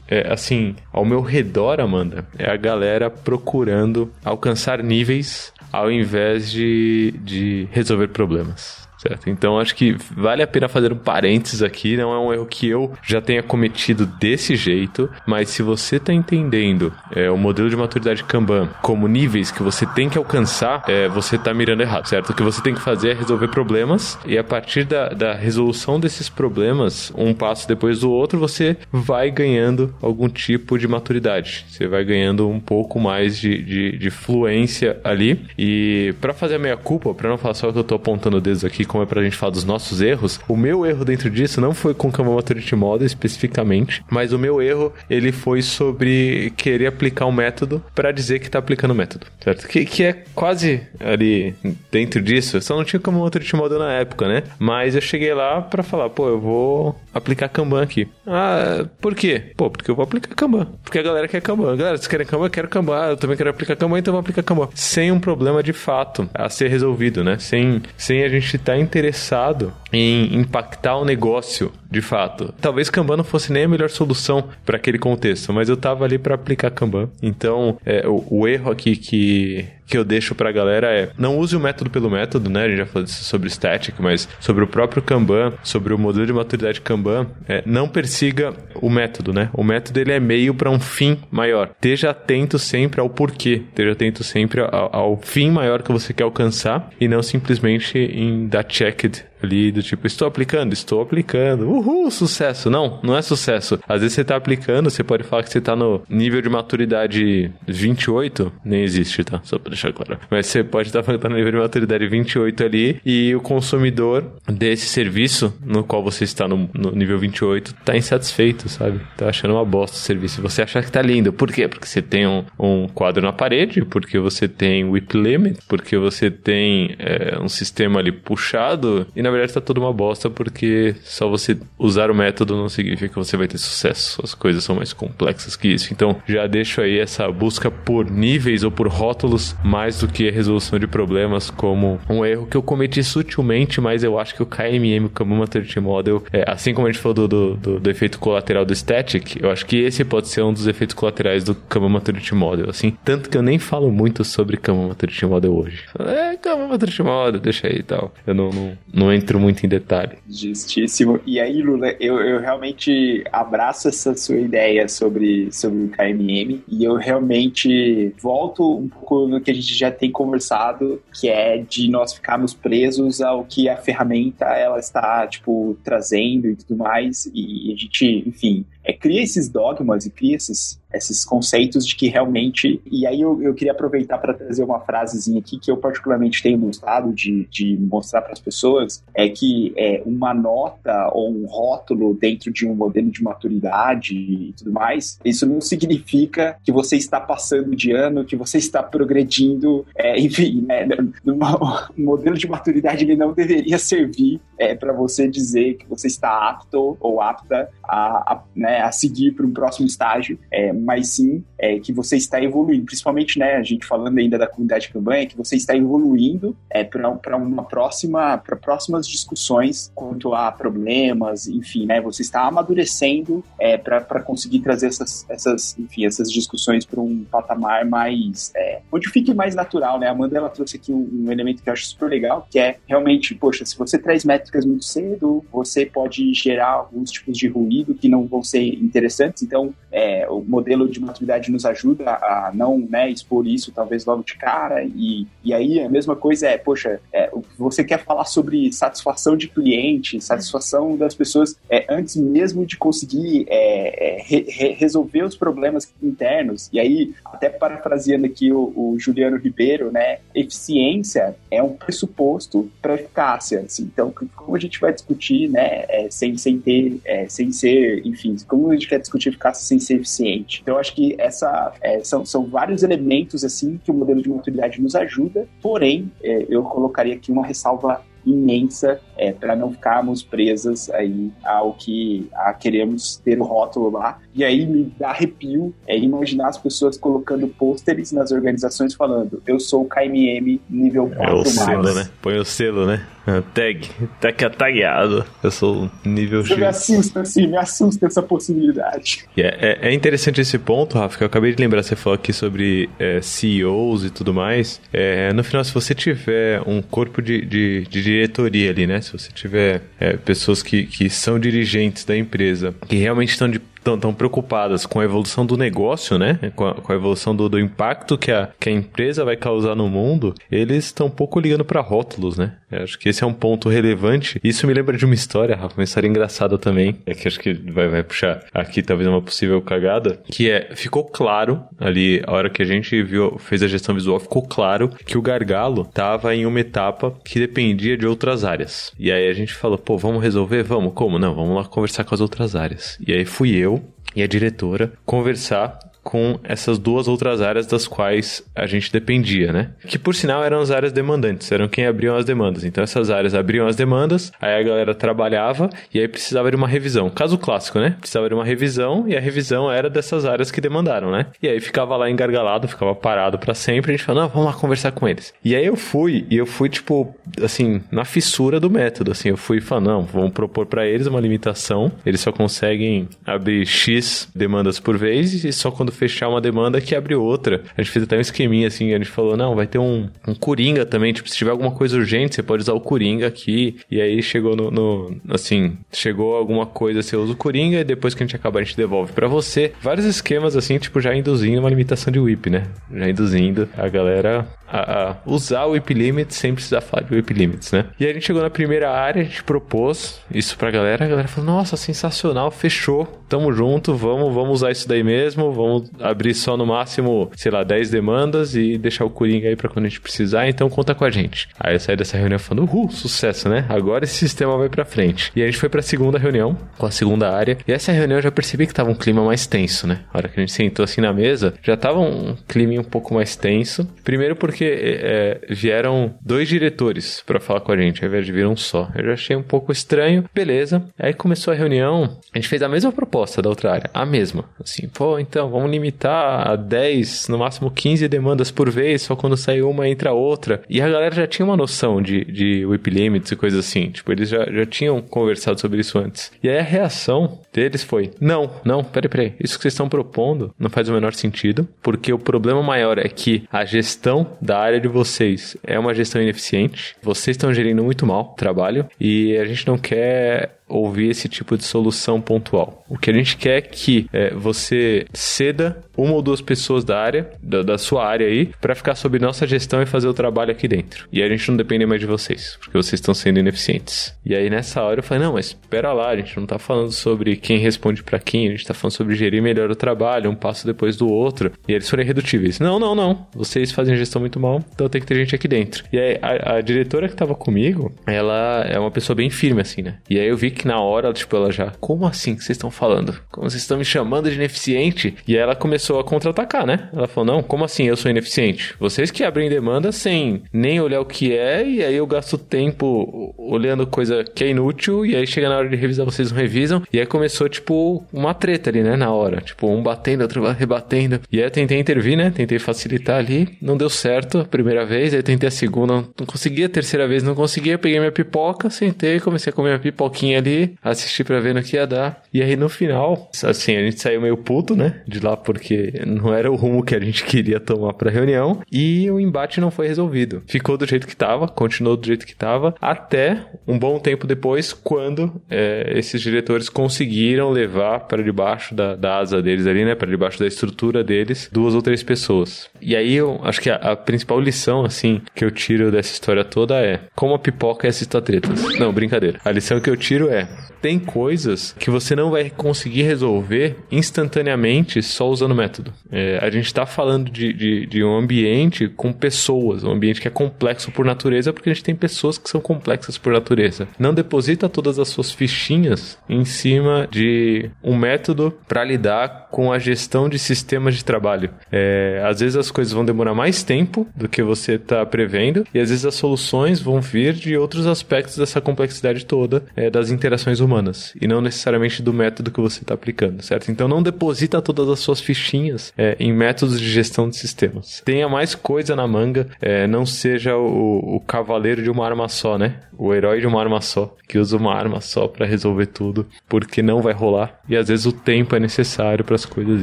é, assim, ao meu redor, Amanda, é a galera procurando alcançar níveis ao invés de, de resolver problemas. Certo? Então acho que vale a pena fazer um parênteses aqui, não é um erro que eu já tenha cometido desse jeito, mas se você está entendendo é, o modelo de maturidade Kanban como níveis que você tem que alcançar, é, você está mirando errado, certo? O que você tem que fazer é resolver problemas e a partir da, da resolução desses problemas, um passo depois do outro, você vai ganhando algum tipo de maturidade. Você vai ganhando um pouco mais de, de, de fluência ali. E para fazer a meia culpa, para não falar só que eu estou apontando o dedo aqui como é pra gente falar dos nossos erros, o meu erro dentro disso não foi com Kanban Maturity Model especificamente, mas o meu erro, ele foi sobre querer aplicar um método para dizer que tá aplicando o método, certo? Que, que é quase ali dentro disso, só não tinha Kanban Maturity Model na época, né? Mas eu cheguei lá para falar, pô, eu vou aplicar Kanban aqui. Ah, por quê? Pô, porque eu vou aplicar Kanban. Porque a galera quer Kanban. Galera, vocês querem Kanban? Eu quero Kanban. Eu também quero aplicar Kanban, então eu vou aplicar Kanban. Sem um problema de fato a ser resolvido, né? Sem, sem a gente estar tá interessado em impactar o negócio de fato. Talvez Kanban não fosse nem a melhor solução para aquele contexto, mas eu tava ali para aplicar Kanban. Então, é, o, o, erro aqui que, que eu deixo pra galera é não use o método pelo método, né? A gente já falou sobre static, mas sobre o próprio Kanban, sobre o modelo de maturidade Kanban, é, não persiga o método, né? O método ele é meio para um fim maior. Esteja atento sempre ao porquê, esteja atento sempre ao, ao fim maior que você quer alcançar e não simplesmente em dar checked ali do tipo, estou aplicando, estou aplicando, uhul, sucesso. Não, não é sucesso. Às vezes você está aplicando, você pode falar que você está no nível de maturidade 28, nem existe, tá? Só para deixar claro. Mas você pode estar falando que tá no nível de maturidade 28 ali e o consumidor desse serviço, no qual você está no, no nível 28, está insatisfeito, sabe? Tá achando uma bosta o serviço. Você acha que tá lindo. Por quê? Porque você tem um, um quadro na parede, porque você tem whip limit, porque você tem é, um sistema ali puxado e na verdade tá tudo uma bosta porque só você usar o método não significa que você vai ter sucesso. As coisas são mais complexas que isso. Então já deixo aí essa busca por níveis ou por rótulos mais do que resolução de problemas como um erro que eu cometi sutilmente, mas eu acho que o KMM, o Kanban Maturity Model, é, assim como a gente falou do, do, do, do, efeito colateral do static, eu acho que esse pode ser um dos efeitos colaterais do Kanban Maturity Model, assim, tanto que eu nem falo muito sobre Kanban Maturity Model hoje. É, Kanban Maturity Model, deixa aí e tal. Eu não, não, não entro muito em detalhe. Justíssimo. E aí, Lula, eu, eu realmente abraço essa sua ideia sobre, sobre o KMM e eu realmente volto um pouco no que a gente já tem conversado, que é de nós ficarmos presos ao que a ferramenta ela está, tipo, trazendo e tudo mais. E a gente, enfim, é, cria esses dogmas e cria esses, esses conceitos de que realmente. E aí eu, eu queria aproveitar para trazer uma frasezinha aqui que eu particularmente tenho gostado de, de mostrar para as pessoas: é que é, uma nota ou um rótulo dentro de um modelo de maturidade e tudo mais, isso não significa que você está passando de ano, que você está progredindo, é, enfim, né, um modelo de maturidade ele não deveria servir é, para você dizer que você está apto ou apta a, a, né, a seguir para um próximo estágio. É, mas sim é, que você está evoluindo. Principalmente, né, a gente falando ainda da comunidade campanha, que você está evoluindo é, para uma próxima, para próximas discussões quanto a problemas, enfim, né, você está amadurecendo é, para conseguir trazer essas, essas, enfim, essas discussões para um patamar mais, é, onde fique mais natural, né? A Amanda ela trouxe aqui um, um elemento que eu acho super legal, que é realmente, poxa, se você traz métricas muito cedo, você pode gerar alguns tipos de ruído que não vão ser interessantes. Então, é, o modelo modelo de maturidade nos ajuda a não né, expor isso talvez logo de cara. E, e aí a mesma coisa é, poxa, é, você quer falar sobre satisfação de cliente, satisfação das pessoas é, antes mesmo de conseguir é, é re, re, resolver os problemas internos. E aí, até parafraseando aqui o, o, Juliano Ribeiro, né, eficiência é um pressuposto para eficácia. Assim. Então, como a gente vai discutir, né, é, sem, sem ter, sem ser, enfim, como a gente quer discutir eficácia sem ser eficiente? Então, acho que essa é, são, são vários elementos assim que o modelo de maturidade nos ajuda, porém, é, eu colocaria aqui uma ressalva imensa é, para não ficarmos presas aí ao que a queremos ter o rótulo lá. E aí me dá arrepio é, imaginar as pessoas colocando pôsteres nas organizações falando eu sou o KMM nível 4 é o selo, né? Põe o selo, né? Tag, tá aqui tagueado. Eu sou nível X. Me assusta, assim, me assusta essa possibilidade. Yeah, é, é, interessante esse ponto, Rafa, que eu acabei de lembrar, você falou aqui sobre é, CEOs e tudo mais. É, no final, se você tiver um corpo de, de, de diretoria ali, né? Se você tiver é, pessoas que, que são dirigentes da empresa, que realmente estão de tão, tão preocupadas com a evolução do negócio, né? Com a, com a evolução do, do, impacto que a, que a empresa vai causar no mundo, eles estão um pouco ligando para rótulos, né? Eu acho que esse é um ponto relevante. Isso me lembra de uma história, Rafa, uma história engraçada também, é que acho que vai, vai puxar aqui talvez uma possível cagada, que é, ficou claro ali, a hora que a gente viu, fez a gestão visual, ficou claro que o gargalo estava em uma etapa que dependia de outras áreas. E aí a gente falou, pô, vamos resolver? Vamos, como? Não, vamos lá conversar com as outras áreas. E aí fui eu e a diretora conversar com essas duas outras áreas das quais a gente dependia, né? Que por sinal eram as áreas demandantes, eram quem abriam as demandas. Então essas áreas abriam as demandas, aí a galera trabalhava e aí precisava de uma revisão. Caso clássico, né? Precisava de uma revisão e a revisão era dessas áreas que demandaram, né? E aí ficava lá engargalado, ficava parado para sempre. A gente falou, não, vamos lá conversar com eles. E aí eu fui e eu fui tipo assim na fissura do método, assim, eu fui falando, não, vamos propor para eles uma limitação. Eles só conseguem abrir x demandas por vez e só quando fechar uma demanda que abre outra. A gente fez até um esqueminha assim, a gente falou, não, vai ter um, um Coringa também, tipo, se tiver alguma coisa urgente, você pode usar o Coringa aqui. E aí chegou no, no assim, chegou alguma coisa, você usa o Coringa e depois que a gente acaba, a gente devolve para você. Vários esquemas assim, tipo, já induzindo uma limitação de whip, né? Já induzindo a galera a, a usar o whip limit sem precisar falar de whip limits, né? E aí a gente chegou na primeira área, a gente propôs isso pra galera, a galera falou, nossa, sensacional, fechou, tamo junto, vamos, vamos usar isso daí mesmo, vamos abrir só no máximo, sei lá, 10 demandas e deixar o Coringa aí pra quando a gente precisar, então conta com a gente. Aí eu saí dessa reunião falando, uhul, sucesso, né? Agora esse sistema vai pra frente. E a gente foi pra segunda reunião, com a segunda área, e essa reunião eu já percebi que tava um clima mais tenso, né? A hora que a gente sentou assim na mesa, já tava um clima um pouco mais tenso. Primeiro porque é, vieram dois diretores para falar com a gente, ao invés de vir um só. Eu já achei um pouco estranho, beleza. Aí começou a reunião, a gente fez a mesma proposta da outra área, a mesma. Assim, pô, então vamos limitar a 10, no máximo 15 demandas por vez, só quando sair uma entra outra. E a galera já tinha uma noção de, de whip limits e coisas assim. Tipo, eles já, já tinham conversado sobre isso antes. E aí a reação deles foi: não, não, peraí, peraí, isso que vocês estão propondo não faz o menor sentido, porque o problema maior é que a gestão da área de vocês é uma gestão ineficiente, vocês estão gerindo muito mal o trabalho e a gente não quer ouvir esse tipo de solução pontual. O que a gente quer é que é, você ceda uma ou duas pessoas da área, da, da sua área aí, para ficar sob nossa gestão e fazer o trabalho aqui dentro. E a gente não depende mais de vocês, porque vocês estão sendo ineficientes. E aí nessa hora eu falei, não, mas espera lá, a gente não tá falando sobre quem responde para quem, a gente tá falando sobre gerir melhor o trabalho, um passo depois do outro. E eles foram irredutíveis. Não, não, não. Vocês fazem gestão muito mal, então tem que ter gente aqui dentro. E aí a, a diretora que tava comigo, ela é uma pessoa bem firme, assim, né? E aí eu vi que na hora, tipo, ela já, como assim que vocês estão falando? Como vocês estão me chamando de ineficiente? E aí ela começou a contra-atacar, né? Ela falou, não, como assim eu sou ineficiente? Vocês que abrem demanda sem nem olhar o que é, e aí eu gasto tempo olhando coisa que é inútil, e aí chega na hora de revisar, vocês não revisam. E aí começou, tipo, uma treta ali, né? Na hora. Tipo, um batendo, outro rebatendo. E aí eu tentei intervir, né? Tentei facilitar ali. Não deu certo a primeira vez. Aí tentei a segunda, não conseguia. A terceira vez não conseguia. Peguei minha pipoca, sentei, comecei a comer minha pipoquinha ali. Assisti pra ver no que ia dar. E aí no final, assim, a gente saiu meio puto, né? De lá porque não era o rumo que a gente queria tomar pra reunião. E o embate não foi resolvido. Ficou do jeito que tava, continuou do jeito que tava. Até um bom tempo depois, quando é, esses diretores conseguiram levar para debaixo da, da asa deles ali, né? Para debaixo da estrutura deles, duas ou três pessoas. E aí eu acho que a, a, principal lição, assim, que eu tiro dessa história toda é como a pipoca é assista tretas. Não, brincadeira. A lição que eu tiro é tem coisas que você não vai conseguir resolver instantaneamente só usando método. É, a gente está falando de, de, de, um ambiente com pessoas, um ambiente que é complexo por natureza, porque a gente tem pessoas que são complexas por natureza. Não deposita todas as suas fichinhas em cima de um método para lidar com a gestão de sistemas de trabalho. É, às vezes as coisas vão demorar mais tempo do que você está prevendo, e às vezes as soluções vão vir de outros aspectos dessa complexidade toda é, das interações humanas humanas e não necessariamente do método que você está aplicando, certo? Então não deposita todas as suas fichinhas é, em métodos de gestão de sistemas. Tenha mais coisa na manga, é, não seja o, o, cavaleiro de uma arma só, né? O herói de uma arma só, que usa uma arma só para resolver tudo, porque não vai rolar e às vezes o tempo é necessário para as coisas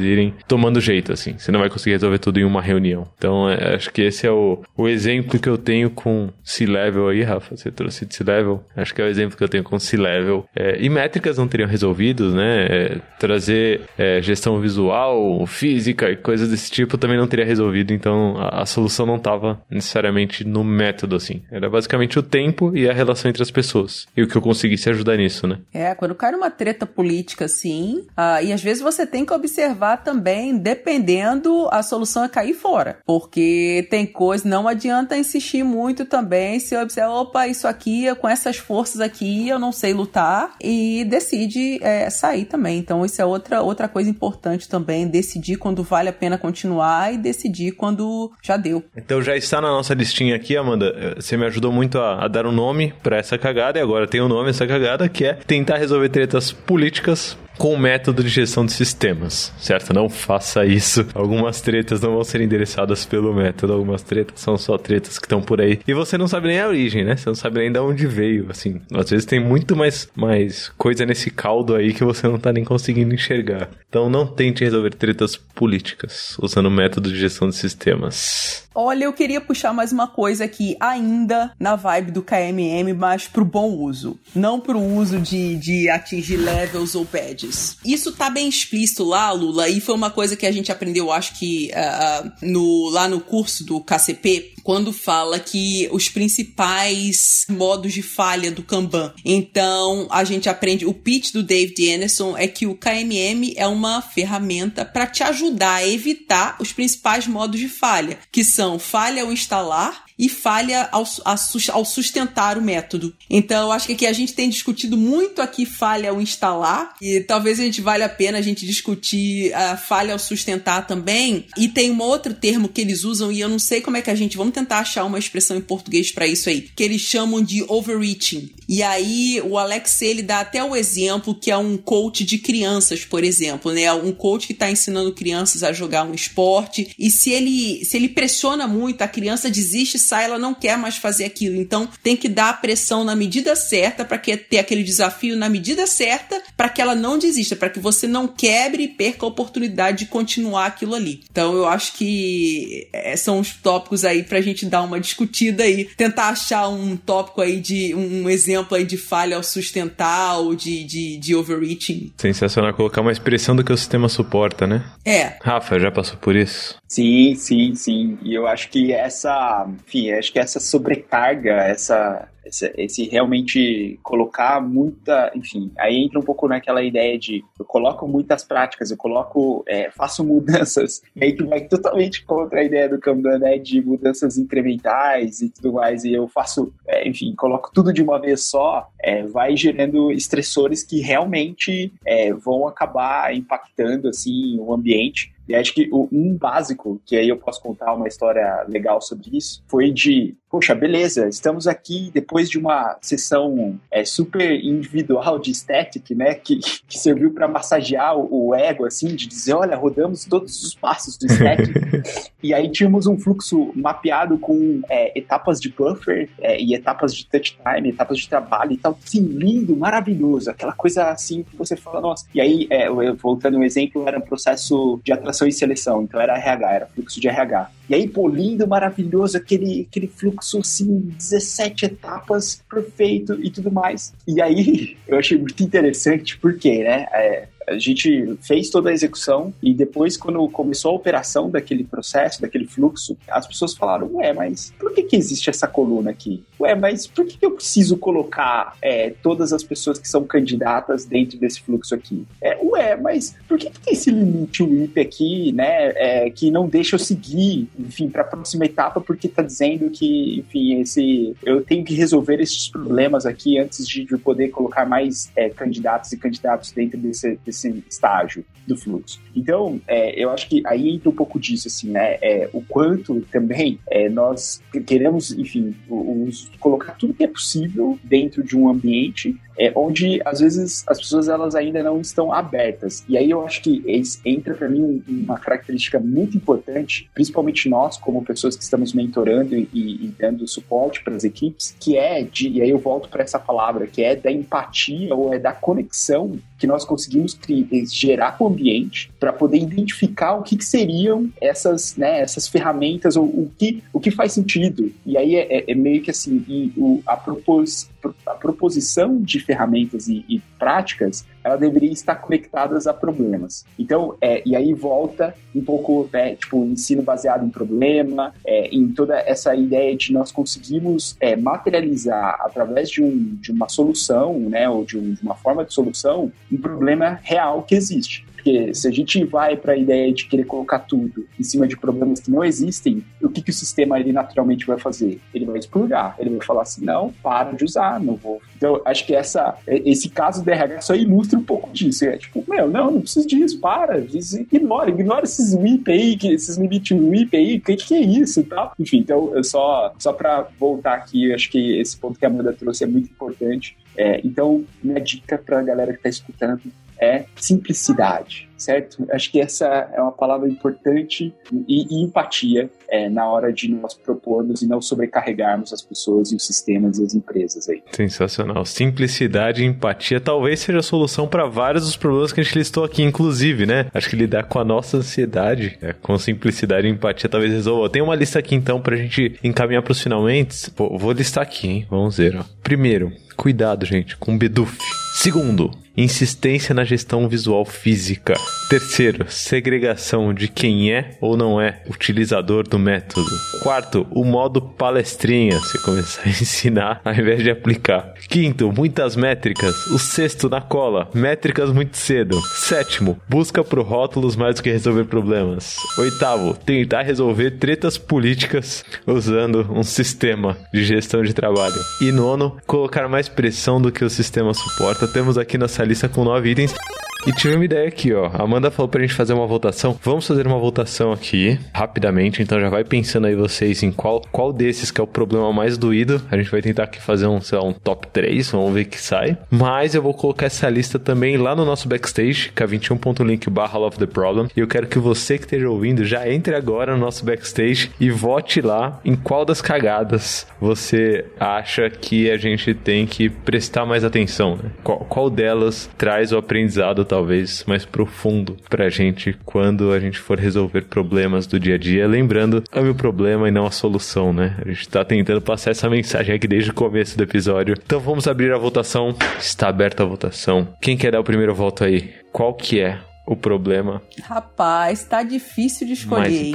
irem tomando jeito, assim. Você não vai conseguir resolver tudo em uma reunião. Então é, acho que esse é o, o exemplo que eu tenho com C-Level aí, Rafa. Você trouxe de C-Level. Acho que é o exemplo que eu tenho com C-Level. É, e métricas não teriam resolvido, né? É, trazer é, gestão visual, física e coisas desse tipo também não teria resolvido. Então a, a solução não estava necessariamente no método, assim. Era basicamente o tempo e a relação entre as pessoas. E o que eu conseguisse ajudar nisso, né? É, quando cai numa treta política assim, uh, e às vezes você tem que observar também, dependendo, a solução é cair fora. Porque tem coisa, não adianta insistir muito também se eu observar, opa, isso aqui, com essas forças aqui, eu não sei lutar decide é, sair também. Então, isso é outra, outra coisa importante também, decidir quando vale a pena continuar e decidir quando já deu. Então, já está na nossa listinha aqui, Amanda. Você me ajudou muito a, a dar um nome para essa cagada e agora tem um nome essa cagada que é tentar resolver tretas políticas com o método de gestão de sistemas, certo? Não faça isso. Algumas tretas não vão ser endereçadas pelo método, algumas tretas são só tretas que estão por aí. E você não sabe nem a origem, né? Você não sabe nem de onde veio, assim. Às vezes tem muito mais, mais coisa nesse caldo aí que você não tá nem conseguindo enxergar. Então não tente resolver tretas políticas usando método de gestão de sistemas. Olha, eu queria puxar mais uma coisa aqui, ainda na vibe do KMM, mas pro bom uso. Não pro uso de, de atingir levels ou badges. Isso tá bem explícito lá, Lula, e foi uma coisa que a gente aprendeu, acho que uh, no, lá no curso do KCP, quando fala que os principais modos de falha do Kanban. Então, a gente aprende, o pitch do David Anderson é que o KMM é uma ferramenta para te ajudar a evitar os principais modos de falha, que são falha ao instalar e falha ao, ao sustentar o método. Então, eu acho que aqui a gente tem discutido muito aqui falha ao instalar, e talvez a gente valha a pena a gente discutir a falha ao sustentar também. E tem um outro termo que eles usam, e eu não sei como é que a gente. Vamos tentar achar uma expressão em português para isso aí, que eles chamam de overreaching. E aí, o Alex, ele dá até o exemplo que é um coach de crianças, por exemplo, né? Um coach que está ensinando crianças a jogar um esporte, e se ele, se ele pressiona muito, a criança desiste ela não quer mais fazer aquilo. Então tem que dar a pressão na medida certa para que ter aquele desafio na medida certa para que ela não desista, para que você não quebre e perca a oportunidade de continuar aquilo ali. Então eu acho que é, são os tópicos aí pra gente dar uma discutida aí, tentar achar um tópico aí de um exemplo aí de falha ao sustentar ou de, de, de overreaching. Sensacional colocar uma expressão do que o sistema suporta, né? É. Rafa, já passou por isso? Sim, sim, sim. E eu acho que essa, enfim, acho que essa sobrecarga, essa esse, esse, realmente colocar muita, enfim, aí entra um pouco naquela ideia de eu coloco muitas práticas, eu coloco, é, faço mudanças, e aí que vai totalmente contra a ideia do Kanban, né, de mudanças incrementais e tudo mais, e eu faço, é, enfim, coloco tudo de uma vez só, é, vai gerando estressores que realmente é, vão acabar impactando, assim, o ambiente, e acho que um básico, que aí eu posso contar uma história legal sobre isso, foi de, poxa, beleza, estamos aqui depois de uma sessão é, super individual de static, né, que, que serviu para massagear o, o, ego, assim, de dizer, olha, rodamos todos os passos do static. e aí tínhamos um fluxo mapeado com é, etapas de buffer é, e etapas de touch time, etapas de trabalho e tal, assim, lindo, maravilhoso, aquela coisa assim que você fala, nossa. E aí, é, voltando um exemplo, era um processo de atração e seleção, então era RH, era fluxo de RH. E aí, pô, lindo, maravilhoso, aquele, aquele fluxo, assim, 17 etapas, perfeito e tudo mais. E aí, eu achei muito interessante, porque, né, é, a gente fez toda a execução e depois, quando começou a operação daquele processo, daquele fluxo, as pessoas falaram: Ué, mas por que, que existe essa coluna aqui? Ué, mas por que, que eu preciso colocar é, todas as pessoas que são candidatas dentro desse fluxo aqui? É, ué, mas por que, que tem esse limite WIP aqui, né? É, que não deixa eu seguir, enfim, para a próxima etapa, porque está dizendo que, enfim, esse, eu tenho que resolver esses problemas aqui antes de, de poder colocar mais é, candidatos e candidatos dentro desse, desse estágio do fluxo. Então, é, eu acho que aí entra um pouco disso, assim, né? É, o quanto também é, nós queremos, enfim, os, colocar tudo que é possível dentro de um ambiente é, onde às vezes as pessoas elas ainda não estão abertas. E aí eu acho que entra para mim uma característica muito importante, principalmente nós como pessoas que estamos mentorando e, e dando suporte para as equipes, que é de, e aí eu volto para essa palavra, que é da empatia ou é da conexão que nós conseguimos criar, gerar o ambiente para poder identificar o que, que, seriam essas, né, essas ferramentas ou o que, o que faz sentido. E aí é, é, é meio que assim, o, a, propos, a proposição de ferramentas e, e práticas ela deveria estar conectadas a problemas. Então, é, e aí volta um pouco, né, tipo, ensino baseado em problema, é, em toda essa ideia de nós conseguimos é, materializar através de, um, de uma solução, né, ou de, um, de uma forma de solução, um problema real que existe. Porque se a gente vai para a ideia de querer colocar tudo em cima de problemas que não existem, o que, que o sistema ele naturalmente vai fazer? Ele vai expurgar, ele vai falar assim, não, para de usar, não vou. Então, acho que essa, esse caso do RH só ilustra um pouco disso. É tipo, meu, não, não preciso disso, para, ignora, ignora esses WIP aí, esses limites WIP aí, o que, que é isso e tal. Enfim, então, eu só, só para voltar aqui, acho que esse ponto que a Amanda trouxe é muito importante. É, então, minha dica para a galera que está escutando é simplicidade, certo? Acho que essa é uma palavra importante e, e empatia é, na hora de nós propormos e não sobrecarregarmos as pessoas e os sistemas e as empresas aí. Sensacional. Simplicidade e empatia talvez seja a solução para vários dos problemas que a gente listou aqui, inclusive, né? Acho que lidar com a nossa ansiedade, é, com simplicidade e empatia, talvez resolva. Tem uma lista aqui então para a gente encaminhar para os finalmente. Pô, vou listar aqui, hein? Vamos ver. Ó. Primeiro, cuidado, gente, com Beduf. Segundo, insistência na gestão visual física. Terceiro, segregação de quem é ou não é utilizador do método. Quarto, o modo palestrinha, você começar a ensinar ao invés de aplicar. Quinto, muitas métricas. O sexto, na cola, métricas muito cedo. Sétimo, busca por rótulos mais do que resolver problemas. Oitavo, tentar resolver tretas políticas usando um sistema de gestão de trabalho. E nono, colocar mais pressão do que o sistema suporta. Temos aqui nossa lista com nove itens. E tive uma ideia aqui, ó. A Amanda falou pra gente fazer uma votação. Vamos fazer uma votação aqui, rapidamente. Então já vai pensando aí vocês em qual, qual desses que é o problema mais doído. A gente vai tentar aqui fazer um, sei lá, um top 3. Vamos ver que sai. Mas eu vou colocar essa lista também lá no nosso backstage, que é 21.link barra Love the Problem. E eu quero que você que esteja ouvindo já entre agora no nosso backstage e vote lá em qual das cagadas você acha que a gente tem que prestar mais atenção, né? Qual, qual delas traz o aprendizado talvez mais profundo pra gente quando a gente for resolver problemas do dia a dia? Lembrando, ame o problema e não a solução, né? A gente tá tentando passar essa mensagem aqui desde o começo do episódio. Então vamos abrir a votação. Está aberta a votação. Quem quer dar o primeiro voto aí? Qual que é o problema? Rapaz, tá difícil de escolher, mais hein?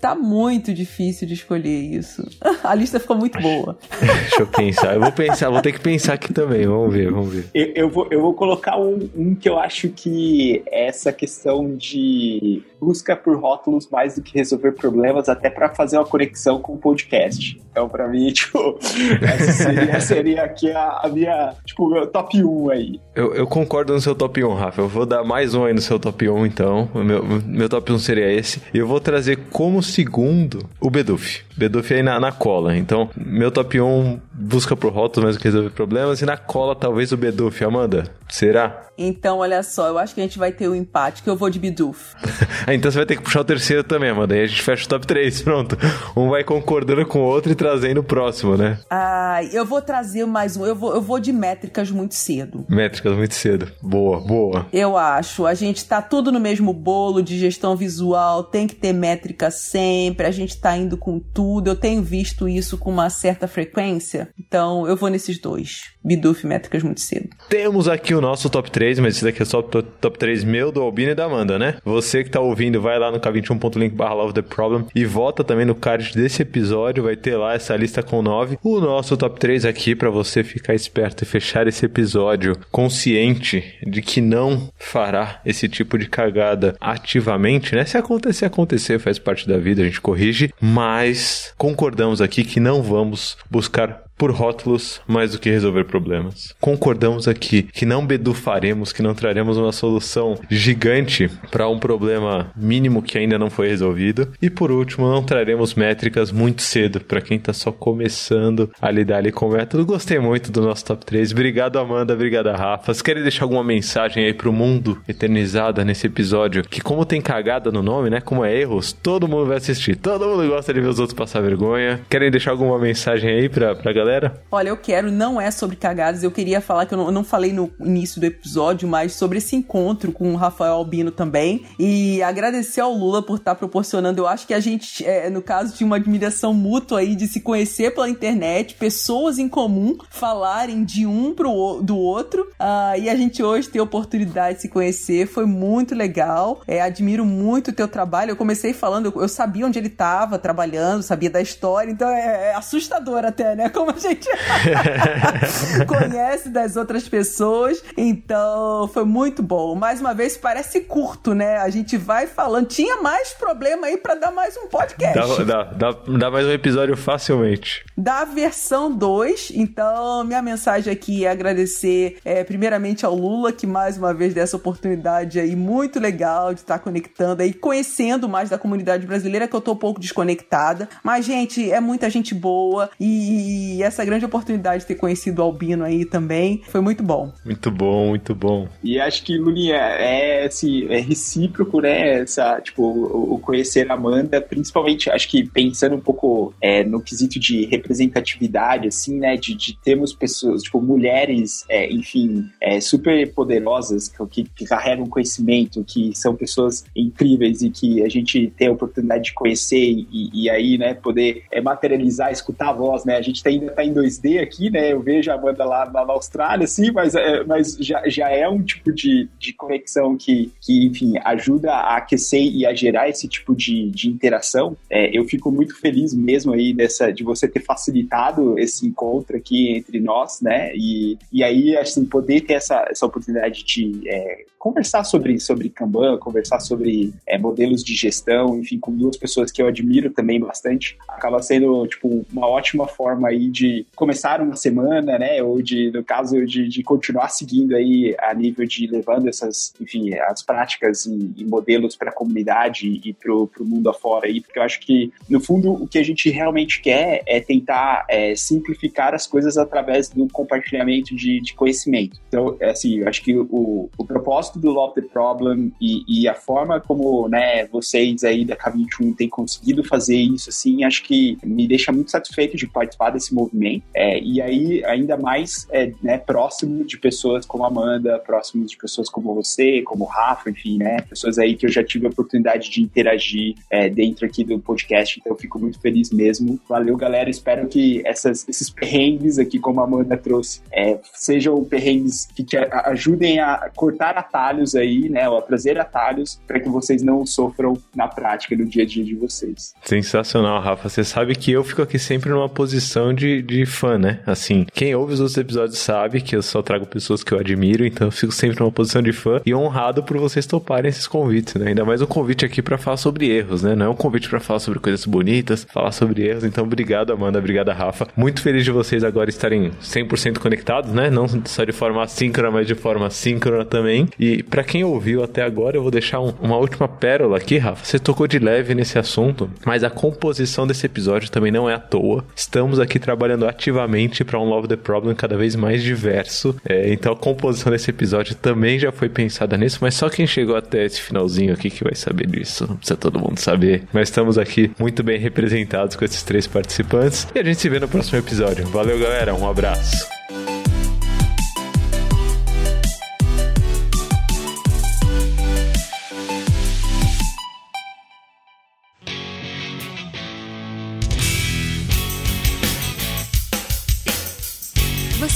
Tá muito difícil de escolher isso. A lista ficou muito boa. Deixa eu pensar. Eu vou pensar, vou ter que pensar aqui também. Vamos ver, vamos ver. Eu, eu vou, eu vou colocar um, um que eu acho que essa questão de busca por rótulos mais do que resolver problemas, até para fazer uma conexão com o podcast. Então, para mim, tipo, essa seria, seria aqui a, a, minha, tipo, meu top 1 aí. Eu, eu, concordo no seu top 1, Rafa. Eu vou dar mais um aí no seu top 1, então. Meu, meu top 1 seria esse. E eu vou trazer como segundo o Beduf. Beduf aí na, na cola. Então, meu top 1 busca por rótulos mais do que resolver problemas. E na cola, talvez o Beduf. Amanda, será? Então, olha só, eu acho que a gente vai ter um empate, que eu vou de Biduf. então você vai ter que puxar o terceiro também, Amanda. Aí a gente fecha o top 3, pronto. Um vai concordando com o outro e trazendo o próximo, né? Ah, eu vou trazer mais um. Eu vou, eu vou de métricas muito cedo. Métricas muito cedo. Boa, boa. Eu acho. A gente tá tudo no mesmo bolo de gestão visual, tem que ter métrica sempre, a gente tá indo com tudo. Eu tenho visto isso com uma certa frequência. Então, eu vou nesses dois. Biduf métricas muito cedo. Temos aqui o nosso top 3, mas esse daqui é só o top 3 meu, do Albino e da Amanda, né? Você que tá ouvindo, vai lá no k21.link barra Love the Problem e vota também no card desse episódio, vai ter lá essa lista com 9. O nosso top 3 aqui para você ficar esperto e fechar esse episódio consciente de que não fará esse tipo de cagada ativamente, né? Se acontecer, acontecer, faz parte da vida, a gente corrige, mas concordamos aqui que não vamos buscar por rótulos mais do que resolver problemas. Concordamos aqui que não bedufaremos, que não traremos uma solução gigante para um problema mínimo que ainda não foi resolvido. E por último, não traremos métricas muito cedo para quem está só começando a lidar ali com o método. Gostei muito do nosso top 3. Obrigado, Amanda. Obrigado, Rafa. Vocês querem deixar alguma mensagem aí pro mundo eternizada nesse episódio? Que como tem cagada no nome, né? Como é erros, todo mundo vai assistir. Todo mundo gosta de ver os outros passar vergonha. Querem deixar alguma mensagem aí pra, pra galera? Galera? Olha, eu quero, não é sobre cagadas, eu queria falar que eu não, eu não falei no início do episódio, mas sobre esse encontro com o Rafael Albino também. E agradecer ao Lula por estar tá proporcionando. Eu acho que a gente, é, no caso, tinha uma admiração mútua aí de se conhecer pela internet, pessoas em comum falarem de um pro, do outro. Uh, e a gente hoje ter a oportunidade de se conhecer, foi muito legal. É, admiro muito o teu trabalho. Eu comecei falando, eu, eu sabia onde ele estava trabalhando, sabia da história, então é, é assustador até, né? Como gente conhece das outras pessoas. Então, foi muito bom. Mais uma vez, parece curto, né? A gente vai falando. Tinha mais problema aí para dar mais um podcast. Dá, dá, dá, dá mais um episódio facilmente. Da versão 2. Então, minha mensagem aqui é agradecer, é, primeiramente, ao Lula, que mais uma vez dessa oportunidade aí muito legal de estar conectando aí, conhecendo mais da comunidade brasileira, que eu tô um pouco desconectada. Mas, gente, é muita gente boa e essa essa grande oportunidade de ter conhecido o Albino aí também. Foi muito bom. Muito bom, muito bom. E acho que, Lulinha, é, assim, é recíproco, né? Essa, tipo, o, conhecer a Amanda, principalmente, acho que pensando um pouco é, no quesito de representatividade, assim, né? De, de termos pessoas, tipo, mulheres, é, enfim, é, super poderosas, que, que carregam conhecimento, que são pessoas incríveis e que a gente tem a oportunidade de conhecer e, e aí, né, poder é, materializar, escutar a voz, né? A gente tá ainda tá em 2D aqui, né? Eu vejo a Amanda lá na, Austrália, assim, mas, é, mas já, já é um tipo de, de conexão que, que, enfim, ajuda a aquecer e a gerar esse tipo de, de interação. É, eu fico muito feliz mesmo aí dessa, de você ter facilitado esse encontro aqui entre nós, né? E, e aí, assim, poder ter essa, essa oportunidade de é, conversar sobre, sobre Kanban, conversar sobre é, modelos de gestão, enfim, com duas pessoas que eu admiro também bastante, acaba sendo, tipo, uma ótima forma aí de começar uma semana, né, ou de, no caso, de, de continuar seguindo aí a nível de levando essas, enfim, as práticas e, e modelos para a comunidade e para o mundo afora aí, porque eu acho que, no fundo, o que a gente realmente quer é tentar é, simplificar as coisas através do compartilhamento de, de conhecimento. Então, é assim, eu acho que o, o propósito do Love the Problem e, e a forma como, né, vocês aí da K21 têm conseguido fazer isso, assim, acho que me deixa muito satisfeito de participar desse movimento. É, e aí, ainda mais, é, né, próximo de pessoas como Amanda, próximo de pessoas como você, como Rafa, enfim, né, pessoas aí que eu já tive a oportunidade de interagir é, dentro aqui do podcast, então eu fico muito feliz mesmo. Valeu, galera, espero que essas, esses perrengues aqui, como a Amanda trouxe, é, sejam perrengues que te ajudem a cortar atalhos aí, né, ou a trazer atalhos para que vocês não sofram na prática no dia a dia de vocês. Sensacional, Rafa. Você sabe que eu fico aqui sempre numa posição de, de fã, né? Assim, quem ouve os outros episódios sabe que eu só trago pessoas que eu admiro, então eu fico sempre numa posição de fã e honrado por vocês toparem esses convites, né? Ainda mais um convite aqui para falar sobre erros, né? Não é um convite para falar sobre coisas bonitas, falar sobre erros. Então, obrigado, Amanda, obrigado, Rafa. Muito feliz de vocês agora estarem 100% conectados, né? Não só de forma assíncrona, mas de forma síncrona também. E para quem ouviu até agora, eu vou deixar um, uma última pérola aqui, Rafa. Você tocou de leve nesse assunto, mas a composição desse episódio também não é à toa. Estamos aqui trabalhando ativamente para um Love the Problem cada vez mais diverso. É, então a composição desse episódio também já foi pensada nisso, mas só quem chegou até esse finalzinho aqui que vai saber disso. Não precisa todo mundo saber. Mas estamos aqui muito bem representados com esses três participantes. E a gente se vê no próximo episódio. Valeu, galera. Um abraço.